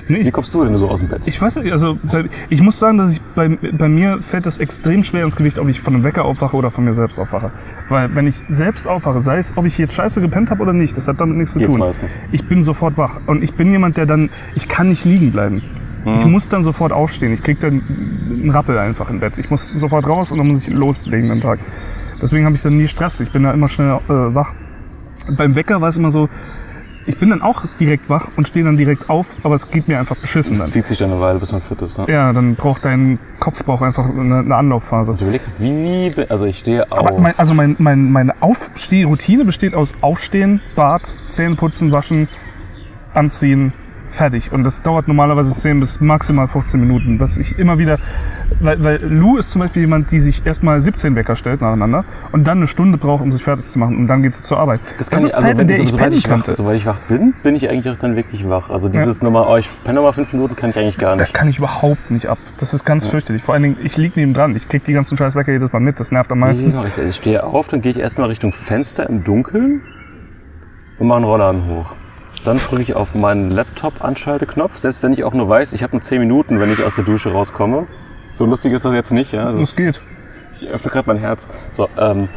Nee, ich Wie kommst du denn so aus dem Bett? Ich weiß nicht, also bei, ich muss sagen, dass ich bei, bei mir fällt es extrem schwer ins Gewicht, ob ich von einem Wecker aufwache oder von mir selbst aufwache. Weil wenn ich selbst aufwache, sei es, ob ich jetzt scheiße gepennt habe oder nicht, das hat damit nichts zu Geht's tun. meistens. Ich bin sofort wach und ich bin jemand, der dann, ich kann nicht liegen bleiben. Mhm. Ich muss dann sofort aufstehen. Ich krieg dann einen Rappel einfach im Bett. Ich muss sofort raus und dann muss ich loslegen am Tag. Deswegen habe ich dann nie Stress. Ich bin da immer schnell äh, wach. Beim Wecker war es immer so, ich bin dann auch direkt wach und stehe dann direkt auf, aber es geht mir einfach beschissen Es zieht sich dann eine Weile, bis man fit ist. Ne? Ja, dann braucht dein Kopf braucht einfach eine, eine Anlaufphase. Ich überleg, wie, also ich stehe auf. Aber mein, also mein, mein, meine Aufstehroutine besteht aus Aufstehen, Bad, Zähne putzen, waschen, anziehen, fertig. Und das dauert normalerweise 10 bis maximal 15 Minuten. Was ich immer wieder, weil, weil Lou ist zum Beispiel jemand, die sich erstmal 17 Wecker stellt nacheinander und dann eine Stunde braucht, um sich fertig zu machen und dann geht es zur Arbeit. Das kann ist ich, also Zeit, wenn, in der so, ich sobald pennen ich wach, könnte. sobald ich wach bin, bin ich eigentlich auch dann wirklich wach. Also dieses Nummer, oh, ich penne mal fünf Minuten, kann ich eigentlich gar Das nicht. kann ich überhaupt nicht ab. Das ist ganz fürchterlich. Vor allen Dingen, ich lieg neben dran. Ich krieg die ganzen scheiß Wecker jedes Mal mit. Das nervt am meisten. Genau, ich, ich stehe auf, dann gehe ich erstmal Richtung Fenster im Dunkeln und mache einen Rollladen hoch. Dann drücke ich auf meinen Laptop-Anschalteknopf, selbst wenn ich auch nur weiß, ich habe nur 10 Minuten, wenn ich aus der Dusche rauskomme. So lustig ist das jetzt nicht, ja. Also Das geht. Ich öffne gerade mein Herz. So, ähm,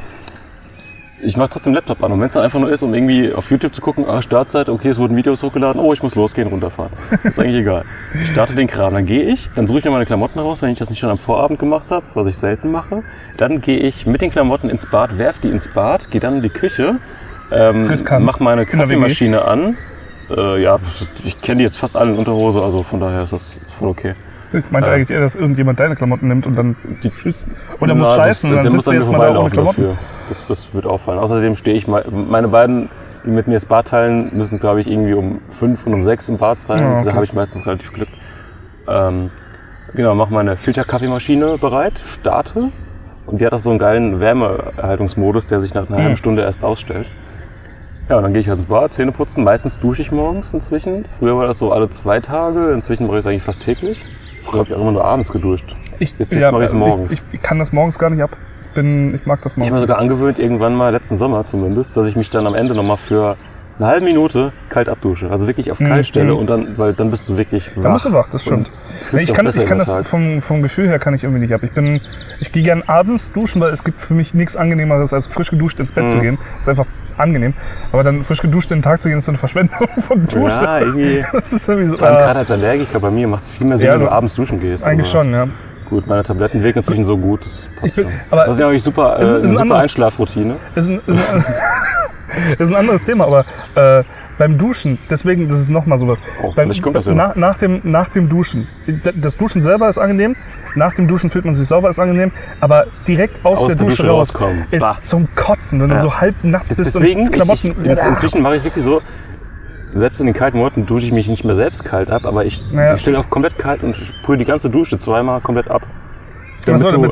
ich mache trotzdem Laptop an. Und wenn es einfach nur ist, um irgendwie auf YouTube zu gucken, ah, Startzeit, okay, es wurden Videos hochgeladen, oh, ich muss losgehen, runterfahren. Ist eigentlich egal. Ich starte den Kram, dann gehe ich, dann suche ich mir meine Klamotten raus, wenn ich das nicht schon am Vorabend gemacht habe, was ich selten mache. Dann gehe ich mit den Klamotten ins Bad, werf die ins Bad, gehe dann in die Küche, ähm, mach meine. Kaffeemaschine an. Äh, ja, ich kenne die jetzt fast alle in Unterhose, also von daher ist das voll okay. Ich meinte Ja. eigentlich eher, dass irgendjemand deine Klamotten nimmt und dann Die- tschüss. Oder Na, muss das- scheißen und der dann muss sitzt mir jetzt mal da ohne Klamotten. dafür. Das, das wird auffallen. Außerdem stehe ich meine beiden, die mit mir das Bad teilen, müssen glaube ich irgendwie um fünf und um sechs im Bad sein. Ah, okay. Da habe ich meistens relativ Glück. Ähm, genau, mache meine Filterkaffeemaschine bereit, starte und die hat auch so einen geilen Wärmeerhaltungsmodus, der sich nach einer Hm. halben Stunde erst ausstellt. Ja, dann gehe ich halt ins Bad, Zähne putzen. Meistens dusche ich morgens inzwischen. Früher war das so alle zwei Tage. Inzwischen mache ich es eigentlich fast täglich. Früher habe ich auch immer nur abends geduscht. Ich, Jetzt- jetzt mache ich's morgens. Ich, ich kann das morgens gar nicht ab. Ich, bin, ich mag das Ich habe morgens. mir sogar angewöhnt, irgendwann mal, letzten Sommer zumindest, dass ich mich dann am Ende nochmal für eine halbe Minute kalt abdusche. Also wirklich auf kalt stelle mhm. und dann, weil dann bist du wirklich wach. Da bist du wach, das stimmt. Nee, ich kann, ich kann das vom, vom Gefühl her kann ich irgendwie nicht ab. Ich bin, ich gehe gern abends duschen, weil es gibt für mich nichts angenehmeres als frisch geduscht ins Bett Mhm. zu gehen. ist einfach angenehm. Aber dann frisch geduscht in den Tag zu gehen ist so eine Verschwendung [laughs] von Dusche. Ja, irgendwie. Das ist irgendwie so. Vor allem ah, gerade als Allergiker bei mir macht es viel mehr Sinn, Ja, wenn du abends duschen gehst. eigentlich aber schon, ja. Gut, meine Tabletten wirken inzwischen so gut, das passt bin- schon. aber- das ist ja eigentlich super, äh, Ist- ist ein eine super anderes- Einschlafroutine. Ist ein, ist ein, [laughs] ist ein anderes Thema, aber äh, beim Duschen, deswegen, das ist nochmal sowas. Oh, beim, kommt das ja nach, nach, dem, nach dem Duschen. Das Duschen selber ist angenehm, nach dem Duschen fühlt man sich sauber, ist angenehm, aber direkt aus, Aus der, der Dusche, Dusche raus rauskommen. ist Bah. zum Kotzen, wenn du Ja. so halb nass bist Deswegen, und Klamotten. ich, ich, inzwischen mache ich es wirklich so, selbst in den kalten Monaten dusche ich mich nicht mehr selbst kalt ab, aber ich, Ja. ich stelle auf komplett kalt und sprühe die ganze Dusche zweimal komplett ab. Ach so, du, äh,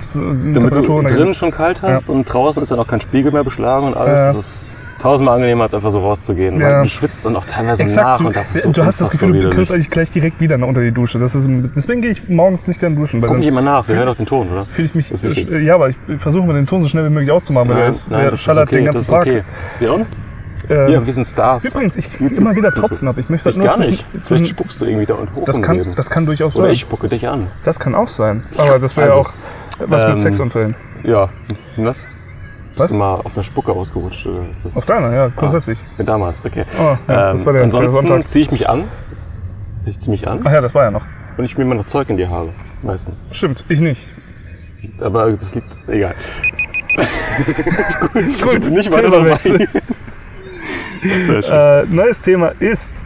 damit du ergeben. schon kalt hast und draußen ist dann auch kein Spiegel mehr beschlagen und alles. Ja. Tausendmal angenehmer, als einfach so rauszugehen. Ja. Weil du schwitzt dann auch teilweise nach Exakt, du, und das ist so du hast das Gefühl, du widerlich. eigentlich gleich direkt wieder unter die Dusche. Das ist, deswegen gehe ich morgens nicht gern duschen, weil Guck mich immer nach, wir hören doch den Ton, oder? fühle ich mich. Äh, Ja, aber ich versuche mir den Ton so schnell wie möglich auszumachen, weil der, ist, der das schallert okay, den ganzen Tag. okay. Wir auch? Ähm, Ja, wir sind Stars. Übrigens, ich kriege immer wieder Tropfen ab. Ich möchte das ich nur gar zwischen, nicht. Vielleicht zwischen spuckst du irgendwie da und hoch das kann, das kann durchaus Oder sein. ich spucke dich an. Das kann auch sein. Aber das wäre ja Also, auch was mit ähm, Sexunfällen. Ja, und was? Was? Bist du mal auf einer Spucke ausgerutscht? Oder ist das Auf deiner, ja, grundsätzlich. Ja, damals, okay. Oh, ja, das war der- der ansonsten Sonntag. ziehe ich mich an. Ich ziehe mich an Ach ja, das war ja noch. und ich schmier mir noch Zeug in die Haare. Meistens. Stimmt, ich nicht. Aber das liegt. Egal. [laughs] Gut, Nicht weiter dabei. [laughs] Äh, neues Thema ist.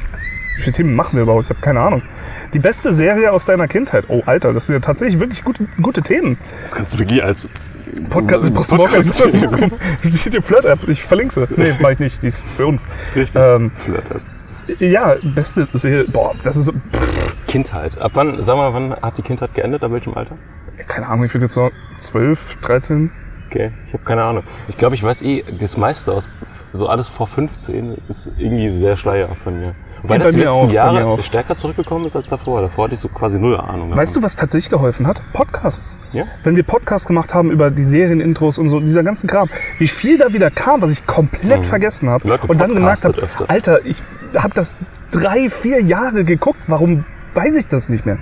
Wie viele Themen machen wir überhaupt? Ich habe keine Ahnung. Die beste Serie aus deiner Kindheit. Oh, Alter, das sind ja tatsächlich wirklich gute, gute Themen. Das kannst du wirklich als. Podcast, brauchst du Podcast- Podcast. [laughs] Die Flirt-App, ich verlinke sie. Nee, mach ich nicht, die ist für uns. Richtig. Ähm, Flirt-App. ja, beste Serie. Boah, das ist. Pff, Kindheit. Ab wann, sag mal, wann hat die Kindheit geendet? Ab welchem Alter? keine Ahnung, ich würde jetzt so 12, 13. Okay, ich habe keine Ahnung. Ich glaube, ich weiß eh, das meiste aus, so alles vor 15 ist irgendwie sehr schleierhaft von mir. Wobei Ja, das die mir letzten auch, Jahre stärker zurückgekommen ist als davor. Davor hatte ich so quasi null Ahnung. Weißt du, was tatsächlich geholfen hat? Podcasts. Ja? Wenn wir Podcasts gemacht haben über die Serienintros und so, dieser ganzen Kram, wie viel da wieder kam, was ich komplett vergessen habe. Mhm. Und dann gemerkt habe. Alter, ich habe das drei, vier Jahre geguckt. Warum weiß ich das nicht mehr?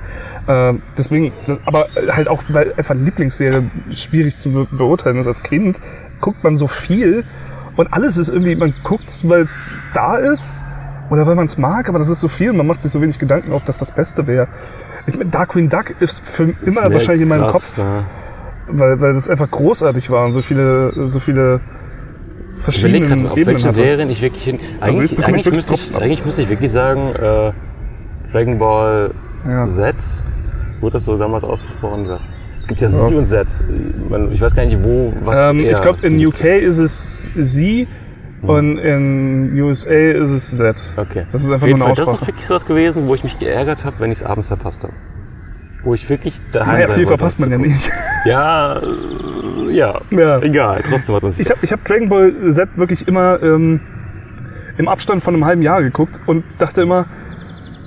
Ähm, deswegen, das, aber halt auch, weil einfach Lieblingsserie schwierig zu be beurteilen ist als Kind, guckt man so viel und alles ist irgendwie, man guckt weil es da ist oder weil man es mag, aber das ist so viel und man macht sich so wenig Gedanken, ob das das Beste wäre. Ich meine, Darkwing Duck ist für Das immer wahrscheinlich in meinem krass, Kopf, ja. weil, weil das einfach großartig war und so viele, so viele Ich verschiedene überlege gerade, auf Ebenen welche hatte. Serien ich wirklich hin. Also Eigentlich, ich eigentlich, müsste ich, eigentlich müsste ich wirklich sagen, äh, Dragon Ball Ja. Z. Wurde das so damals ausgesprochen? Was? Es gibt ja Sie und Z. Ich weiß gar nicht, wo was. Ähm, ich glaube, in UK ist es sie Und in USA ist es Z. Okay. Das ist einfach nur eine Fall, Das ist Aussprache. wirklich sowas gewesen, wo ich mich geärgert habe, wenn ich es abends verpasst habe. Wo ich wirklich daheim Naja, viel wollte, verpasst man ja nicht. Ja, äh, ja, Ja. Egal, trotzdem hat man sich. Ich habe ich hab Dragon Ball Z wirklich immer ähm, im Abstand von einem halben Jahr geguckt und dachte immer,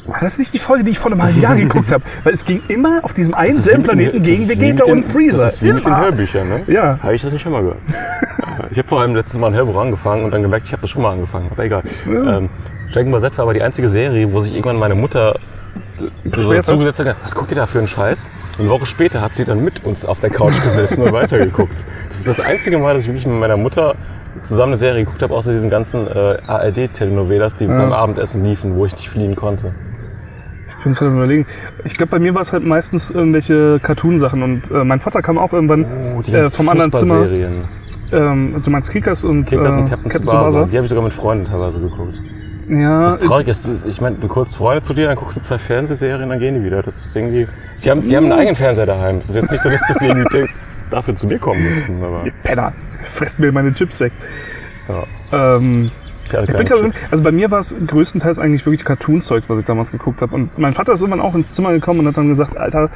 war das nicht die Folge, die ich vor einem halben Jahr geguckt habe? Weil es ging immer auf diesem einen selben Planeten gegen Vegeta den- und Freezer. Das ist wie mit den. Hörbüchern, ne? Ja. Habe ich das nicht schon mal gehört? ich habe vor allem letztes Mal ein Hörbuch angefangen und dann gemerkt, ich habe das schon mal angefangen. Aber egal. Ähm, Dragon Ball Z war aber die einzige Serie, wo sich irgendwann meine Mutter so zugesetzt hat, was guckt ihr da für einen Scheiß? Und eine Woche später hat sie dann mit uns auf der Couch gesessen und weitergeguckt. Das ist das einzige Mal, dass ich wirklich mit meiner Mutter zusammen eine Serie geguckt habe, außer diesen ganzen äh, ARD-Telenovelas, die beim Abendessen liefen, wo ich nicht fliehen konnte. Ich bin gerade überlegen. Ich glaube, bei mir war es halt meistens irgendwelche Cartoon-Sachen und äh, mein Vater kam auch irgendwann Oh, äh, vom anderen Zimmer. Ähm, du meinst Kickers und Kickers äh, und Captain, Captain Tsubasa. Tsubasa? Die habe ich sogar mit Freunden teilweise geguckt. Ja, Das Traurige ist, ich meine, du holst Freunde zu dir, dann guckst du zwei Fernsehserien, dann gehen die wieder. Das ist irgendwie. Die haben, die haben einen eigenen Fernseher daheim. Es ist jetzt nicht so, dass, dass die irgendwie [laughs] dafür zu mir kommen müssten. Aber ihr Penner, [laughs] fresst mir meine Chips weg. ja, Ähm, ich bin grad, also bei mir war es größtenteils eigentlich wirklich Cartoon-Zeugs, was ich damals geguckt habe. Und mein Vater ist irgendwann auch ins Zimmer gekommen und hat dann gesagt, Alter,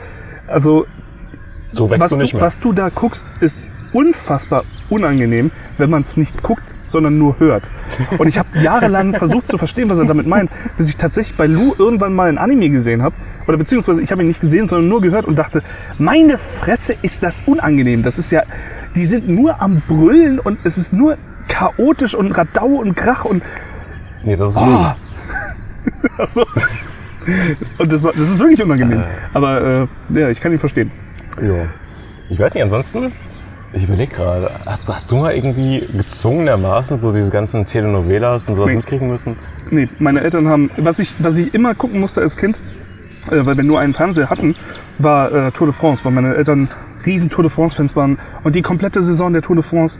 also So was du du, nicht was du da guckst, ist unfassbar unangenehm, wenn man es nicht guckt, sondern nur hört. Und ich habe jahrelang [laughs] versucht zu verstehen, was er damit meint, bis ich tatsächlich bei Lou irgendwann mal ein Anime gesehen habe. Oder beziehungsweise ich habe ihn nicht gesehen, sondern nur gehört und dachte, meine Fresse ist das unangenehm. Das ist ja, die sind nur am Brüllen und es ist nur chaotisch und Radau und Krach und Nee, das ist Oh. [laughs] Ach so. Und das, das ist wirklich unangenehm. Aber äh, ja, ich kann ihn verstehen. Ja. Ich weiß nicht, ansonsten, ich überlege gerade, hast, hast du mal irgendwie gezwungenermaßen so diese ganzen Telenovelas und sowas Nee. mitkriegen müssen? Nee, meine Eltern haben, was ich, was ich immer gucken musste als Kind, äh, weil wir nur einen Fernseher hatten, war äh, Tour de France, weil meine Eltern riesen Tour de France-Fans waren. Und die komplette Saison der Tour de France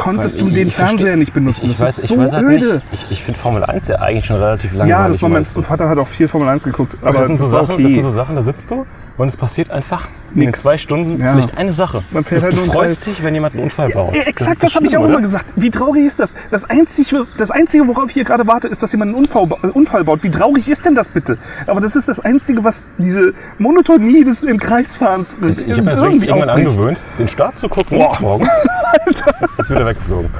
konntest du den ich Fernseher nicht benutzen. Ich, ich das weiß, ist so weiß halt öde. nicht. Ich, finde Formel 1 ja eigentlich schon relativ langweilig. Ja, das war mein meistens. Vater hat auch viel Formel 1 geguckt, aber das sind, so das Sachen, okay. das sind so Sachen, da sitzt du und es passiert einfach in Nix. zwei Stunden Ja. vielleicht eine Sache. Man fährt du halt du freust dich, wenn jemand einen Unfall baut. Ja, ist exakt, das, habe ich auch immer oder? gesagt. Wie traurig ist das? Das Einzige, das Einzige, worauf ich hier gerade warte, ist, dass jemand einen Unfall, äh, Unfall baut. Wie traurig ist denn das bitte? Aber das ist das Einzige, was diese Monotonie des im Kreisfahrens Ich, ich habe mir das wirklich irgendwann angewöhnt, den Start zu gucken morgens. [laughs] Ist wieder weggeflogen.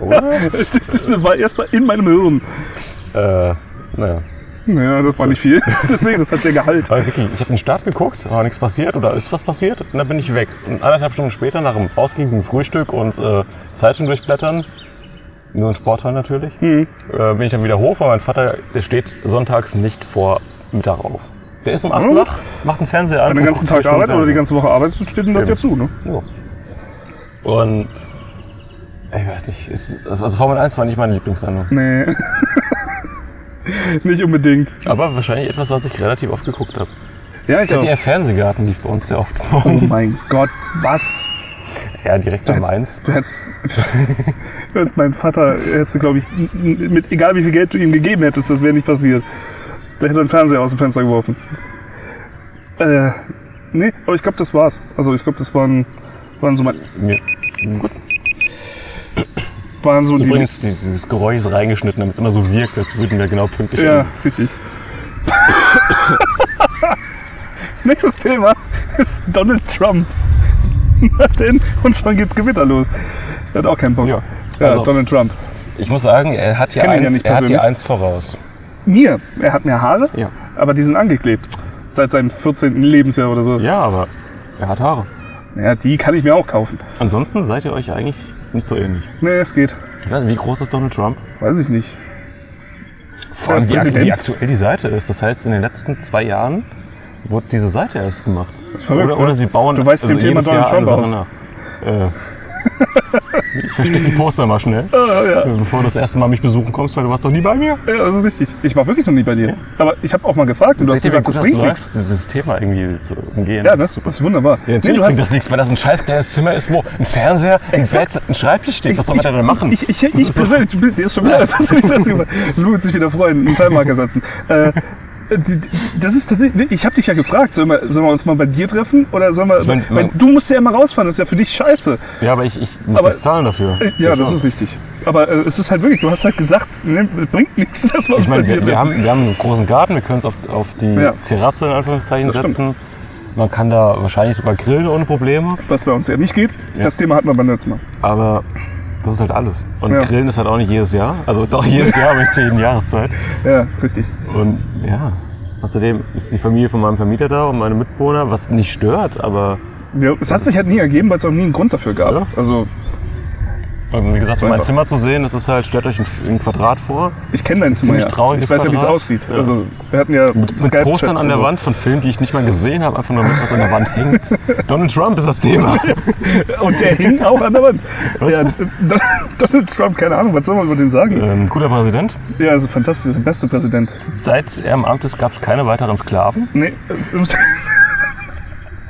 Oder? [laughs] Das ist- war erstmal in meinem Hirn. äh, naja. Naja, das war nicht viel. [laughs] Deswegen, das hat sehr Gehalt. Aber wirklich, ich habe den Start geguckt, aber nichts passiert oder ist was passiert und dann bin ich weg. Und anderthalb Stunden später, nach einem ausgiebigen Frühstück und äh, Zeitung durchblättern, nur ein Sportteil natürlich, Mhm. äh, bin ich dann wieder hoch, weil mein Vater, der steht sonntags nicht vor Mittag auf. Der ist um 8 Mhm. Uhr, macht den Fernseher an. Wenn du den ganzen Tag arbeitet oder die ganze Woche arbeitet, steht ihm das ja zu. Ne? Ja. Und ich weiß nicht, ist, also Formel 1 war nicht meine Lieblingssendung. Nee. [laughs] [laughs] nicht unbedingt. Aber wahrscheinlich etwas, was ich relativ oft geguckt habe. Ja, ich. Der Fernsehgarten lief bei uns sehr oft. Oh mein Gott, was? Ja, direkt am Mainz. du hättest, [laughs] du hättest meinen Vater, hättest du, glaube ich, mit egal wie viel Geld du ihm gegeben hättest, das wäre nicht passiert. Der hätte einen Fernseher aus dem Fenster geworfen. Äh, nee, aber ich glaube, das war's. Also ich glaube, das waren, waren so, mein, Mir, gut. Waren so. Übrigens, die- dieses Geräusch ist reingeschnitten, damit es immer so wirkt, als würden wir genau pünktlich Ja, enden. richtig. [laughs] Nächstes Thema ist Donald Trump. [laughs] Denn, und schon geht's Gewitter los. Er hat auch keinen Bock. Ja. ja Also- Donald Trump. Ich muss sagen, er hat ja eins, nicht er hat persönlich. eins voraus. Mir, er hat mehr Haare, Ja. aber die sind angeklebt. Seit seinem 14. Lebensjahr oder so. Ja, aber er hat Haare. Ja, die kann ich mir auch kaufen. Ansonsten seid ihr euch eigentlich nicht so ähnlich. Nee, es geht. Wie groß ist Donald Trump? Weiß ich nicht. Vor allem, wie, Präsident? wie aktuell die Seite ist. Das heißt, in den letzten zwei Jahren wurde diese Seite erst gemacht. ist verrückt, oder, ne? oder sie bauen Du weißt dem Thema Donald Jahr Trump Sache nach. Äh, ich verstecke die Poster mal schnell, Ah, bevor du das erste Mal mich besuchen kommst, weil du warst doch nie bei mir. Ja, das ist richtig. Ich war wirklich noch nie bei dir. Aber ich habe auch mal gefragt und du hast gesagt, das gut bringt das nichts. läuft, dieses Thema irgendwie zu umgehen. Ja, ne? Das ist das ist wunderbar. Ja, natürlich du bringt das nichts, weil das ein scheiß kleines Zimmer ist, wo ein Fernseher, ein Exakt. Bett, ein Schreibtisch steht. Was soll man da denn machen? Ich, ich, ich, ich persönlich, du bist- schon wieder was ich das. Lu wird sich wieder freuen, einen Timemarker setzen. Äh, Das ist tatsächlich, ich habe dich ja gefragt, sollen wir, sollen wir uns mal bei dir treffen oder sollen wir, mein- weil mein- du musst ja immer rausfahren, das ist ja für dich scheiße. Ja, aber ich, ich muss Aber- nichts zahlen dafür. Äh, Ja, das ist richtig. Aber äh, es ist halt wirklich, du hast halt gesagt, ne, es bringt nichts, [laughs] dass wir uns Ich meine, bei dir wir, treffen. haben, wir haben einen großen Garten, wir können uns auf, auf die Ja. Terrasse in Anführungszeichen Das stimmt. setzen. Man kann da wahrscheinlich sogar grillen ohne Probleme, Was bei uns ja nicht geht, das Thema hatten wir beim letzten Mal. aber das ist halt alles. Und Ja. Grillen ist halt auch nicht jedes Jahr. Also doch jedes Jahr, aber nicht zu jeden [laughs] Jahreszeit. Ja, richtig. Und ja, außerdem ist die Familie von meinem Vermieter da und meine Mitbewohner, was nicht stört, aber Ja, es hat sich halt nie ergeben, weil es auch nie einen Grund dafür gab. Ja. Also wie gesagt, um mein. Zimmer zu sehen, das ist halt, stellt euch ein, ein Quadrat vor, ich kenne dein Zimmer ziemlich ja. trauriges Ich weiß ja, wie es Quadrat. aussieht. Ja. Also wir hatten ja mit Postern an der so. Wand von Filmen, die ich nicht mal gesehen habe, einfach nur mit was an der Wand hängt. [laughs] Donald Trump ist das Thema. [laughs] Und der hing auch an der Wand. Was? Ja, Donald Trump, keine Ahnung, was soll man über den sagen? Ähm, guter Präsident. Ja, also fantastisch, der beste Präsident. Seit er im Amt ist, gab es keine weiteren Sklaven. Nee, [laughs]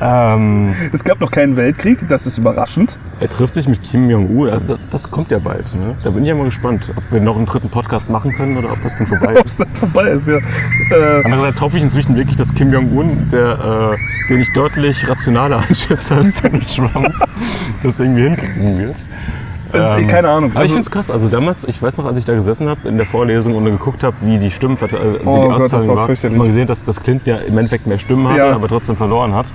Ähm, es gab noch keinen Weltkrieg, das ist überraschend. er trifft sich mit Kim Jong-un, also das, das kommt ja bald. Ne? Da bin ich ja mal gespannt, ob wir noch einen dritten Podcast machen können oder ob das denn vorbei [laughs] Ob ist. es dann vorbei ist, ja. Äh, Andererseits hoffe ich inzwischen wirklich, dass Kim Jong-un, der, äh, den ich deutlich rationaler [laughs] einschätze als Donald Trump, [laughs] das irgendwie hinkriegen wird. das ist, keine Ahnung. Aber ich Also, finde es krass. Also damals, ich weiß noch, als ich da gesessen habe in der Vorlesung und geguckt habe, wie die Stimmen äh, wie Oh die Gott, das war war, fürchterlich. hat man gesehen, dass, dass Clinton ja im Endeffekt mehr Stimmen hatte, Ja. aber trotzdem verloren hat.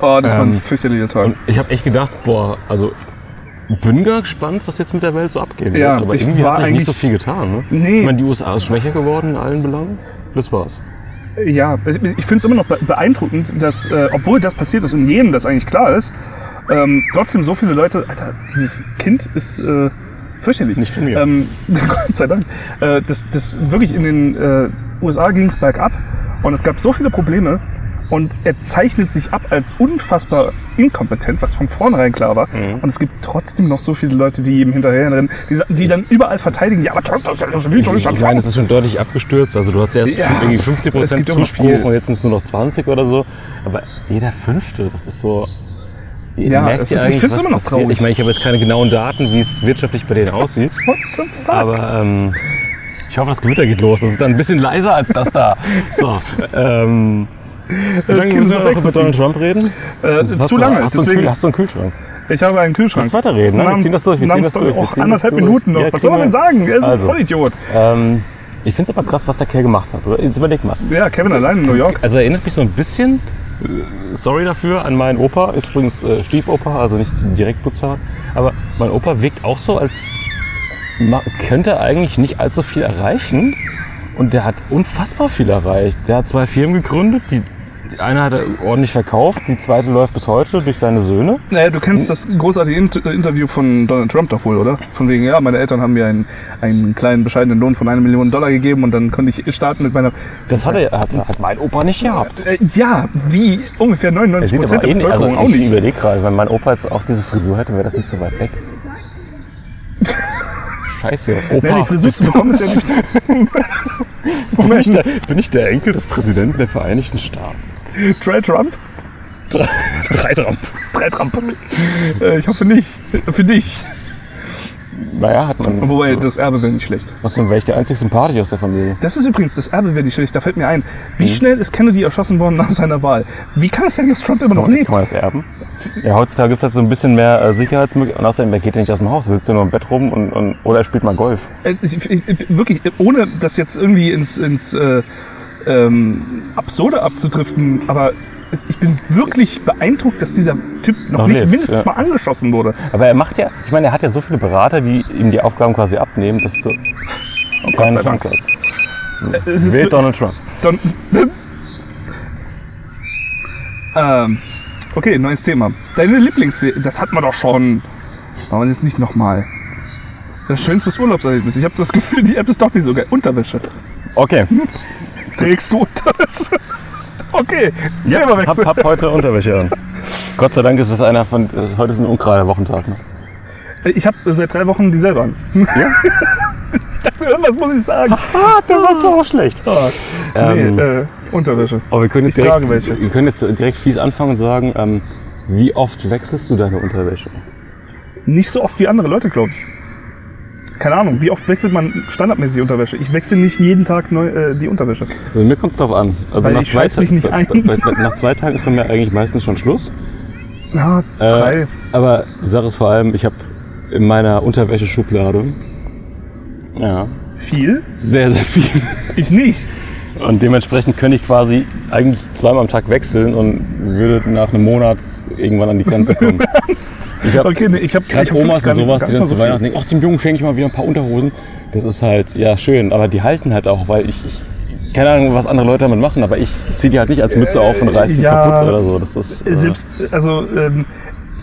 Oh, das war ein ähm, fürchterlicher Tag. Und ich habe echt gedacht, boah, also bin gar gespannt, was jetzt mit der Welt so abgehen Ja, wird. Aber ich irgendwie war hat sich nicht so viel getan. Ne? Nee. Ich meine, die USA ist schwächer geworden in allen Belangen. Das war's. Ja, ich finde es immer noch be- beeindruckend, dass, äh, obwohl das passiert ist und jedem das eigentlich klar ist, ähm, trotzdem so viele Leute, Alter, dieses Kind ist äh, fürchterlich. Nicht von mir. Ähm, [laughs] Gott sei Dank. Äh, das, das wirklich in den äh, USA ging es bergab und es gab so viele Probleme und er zeichnet sich ab als unfassbar inkompetent, was von vornherein klar war. Mhm. Und es gibt trotzdem noch so viele Leute, die ihm hinterherrennen, die, die dann überall verteidigen, ja, aber Trump, das ist das wie soll ich das meine, es ist schon deutlich abgestürzt. Also du hast erst Ja, irgendwie 50 es gibt Prozent Zuspruch und jetzt sind es nur noch 20 oder so. Aber jeder Fünfte, das ist so. Ja, merkt es ihr ist- ich find's was immer noch passiert? traurig. Ich meine, ich habe jetzt keine genauen Daten, wie es wirtschaftlich bei denen aussieht. [laughs] What the fuck? Aber ähm, ich hoffe, das Gewitter geht los. Das ist dann ein bisschen leiser als das da. [laughs] So, ähm, wie lange müssen wir noch über Donald Trump reden? Äh, Hast zu du, lange, Hast du, einen deswegen. Kühl, hast du einen Kühlschrank? Ich habe einen Kühlschrank. Lass weiterreden, ne? Wir ziehen das durch, wir ziehen das durch, wir ziehen das anderthalb durch. Minuten noch. Ja, Was soll man denn sagen? Er ist Also. ein Vollidiot. Ähm, ich finde es aber krass, was der Kerl gemacht hat. Oder? Jetzt überleg mal. Ja, Kevin allein in New York. Also erinnert mich so ein bisschen, äh, sorry dafür, an meinen Opa. Ist übrigens äh, Stiefopa, also nicht direkt Putzfahrer. Aber mein Opa wirkt auch so, als könnte eigentlich nicht allzu viel erreichen. Und der hat unfassbar viel erreicht. Der hat zwei Firmen gegründet. Die, die eine hat er ordentlich verkauft, die zweite läuft bis heute durch seine Söhne. Naja, du kennst das großartige Int Interview von Donald Trump doch wohl, oder? Von wegen, ja, meine Eltern haben mir einen, einen kleinen bescheidenen Lohn von einer Million Dollar gegeben und dann konnte ich starten mit meiner... Das hat, er, hat, hat mein Opa nicht gehabt. Äh, ja, wie ungefähr Er 99 sieht Prozent der also Bevölkerung auch ich nicht. überlege gerade, wenn mein Opa jetzt auch diese Frisur hätte, wäre das nicht so weit weg. Scheiße, Opa. [laughs] Ja, die Frisur zu bekommen ist ja nicht... [laughs] bin, ich der, bin ich der Enkel des Präsidenten der Vereinigten Staaten? Try Trump? Drei Trump. Drei Trump. Äh, ich hoffe nicht. Für dich. Naja, hat man. Wobei, das Erbe wäre nicht schlecht. Was denn, wäre ich der einzig sympathisch aus der Familie? Das ist übrigens, das Erbe wäre nicht schlecht. Da fällt mir ein, wie Mhm. schnell ist Kennedy erschossen worden nach seiner Wahl? Wie kann es sein, dass Trump immer noch lebt? Kann man das erben? Ja, heutzutage gibt es halt so ein bisschen mehr äh, Sicherheitsmöglichkeiten. Und außerdem, er geht ja nicht aus dem Haus, er sitzt ja nur im Bett rum und, und, oder er spielt mal Golf. Äh, Ich, ich, ich, wirklich, ohne das jetzt irgendwie ins, ins äh, ähm, Absurde abzudriften, aber es, ich bin wirklich beeindruckt, dass dieser Typ noch, Noch nicht lebt, mindestens ja. mal angeschossen wurde. Aber er macht ja, ich meine, er hat ja so viele Berater, die ihm die Aufgaben quasi abnehmen, dass du keine sei Dank. Chance hast. Es ist Wählt Donald Trump. Don ähm, okay, neues Thema. Deine Lieblingsserie, das hatten wir doch schon. Wir jetzt nicht nochmal. Das schönste Urlaubserlebnis. Ich habe das Gefühl, die App ist doch nicht so geil. Unterwäsche. Okay, [laughs] Trägst du Unterwäsche? [laughs] Okay, ja, hab, Themawechsel. hab heute Unterwäsche an. [laughs] Gott sei Dank ist es einer von, äh, heute ist ein ungerader Wochentag. Ne? Ich habe seit drei Wochen dieselbe an. [laughs] ich dachte, irgendwas muss ich sagen. Ah, der war so schlecht. Ähm, nee, äh, Unterwäsche. Aber wir können jetzt Ich direkt, trage welche. Wir können jetzt direkt fies anfangen und sagen, ähm, wie oft wechselst du deine Unterwäsche? Nicht so oft wie andere Leute, glaube ich. Keine Ahnung, wie oft wechselt man standardmäßig die Unterwäsche? Ich wechsle nicht jeden Tag neu, äh, die Unterwäsche. Also mir kommt es darauf an. Also Weil nach ich zwei, mich nicht ein. bei- bei- nach zwei Tagen ist bei mir eigentlich meistens schon Schluss. Ja, Äh, drei. aber die Sache ist vor allem, ich habe in meiner Unterwäscheschublade ja, Viel? sehr, sehr viel. Ich nicht. Und dementsprechend könnte ich quasi eigentlich zweimal am Tag wechseln und würde nach einem Monat irgendwann an die Grenze kommen. [laughs] Ich habe Okay, nee, ich habe gerade Omas und sowas, die dann zu Weihnachten denken, ach, dem Jungen schenke ich mal wieder ein paar Unterhosen. Das ist halt, ja, schön, aber die halten halt auch, weil ich, ich keine Ahnung, was andere Leute damit machen, aber ich ziehe die halt nicht als Mütze auf und reiße sie ja, kaputt oder so. Das ist, äh, Selbst, also, ähm,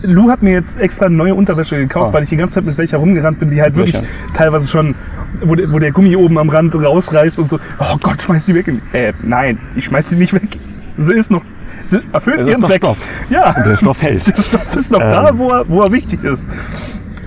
Lou hat mir jetzt extra neue Unterwäsche gekauft, Ah. weil ich die ganze Zeit mit welcher rumgerannt bin, die halt wirklich teilweise schon, wo der, wo der Gummi oben am Rand rausreißt und so, oh Gott, schmeiß die weg. Äh, nein, ich schmeiß die nicht weg. Sie ist noch, sie erfüllt ihren noch Zweck. Stoff. Ja. Und der Stoff hält. [laughs] Der Stoff ist noch Ähm. da, wo er, wo er wichtig ist.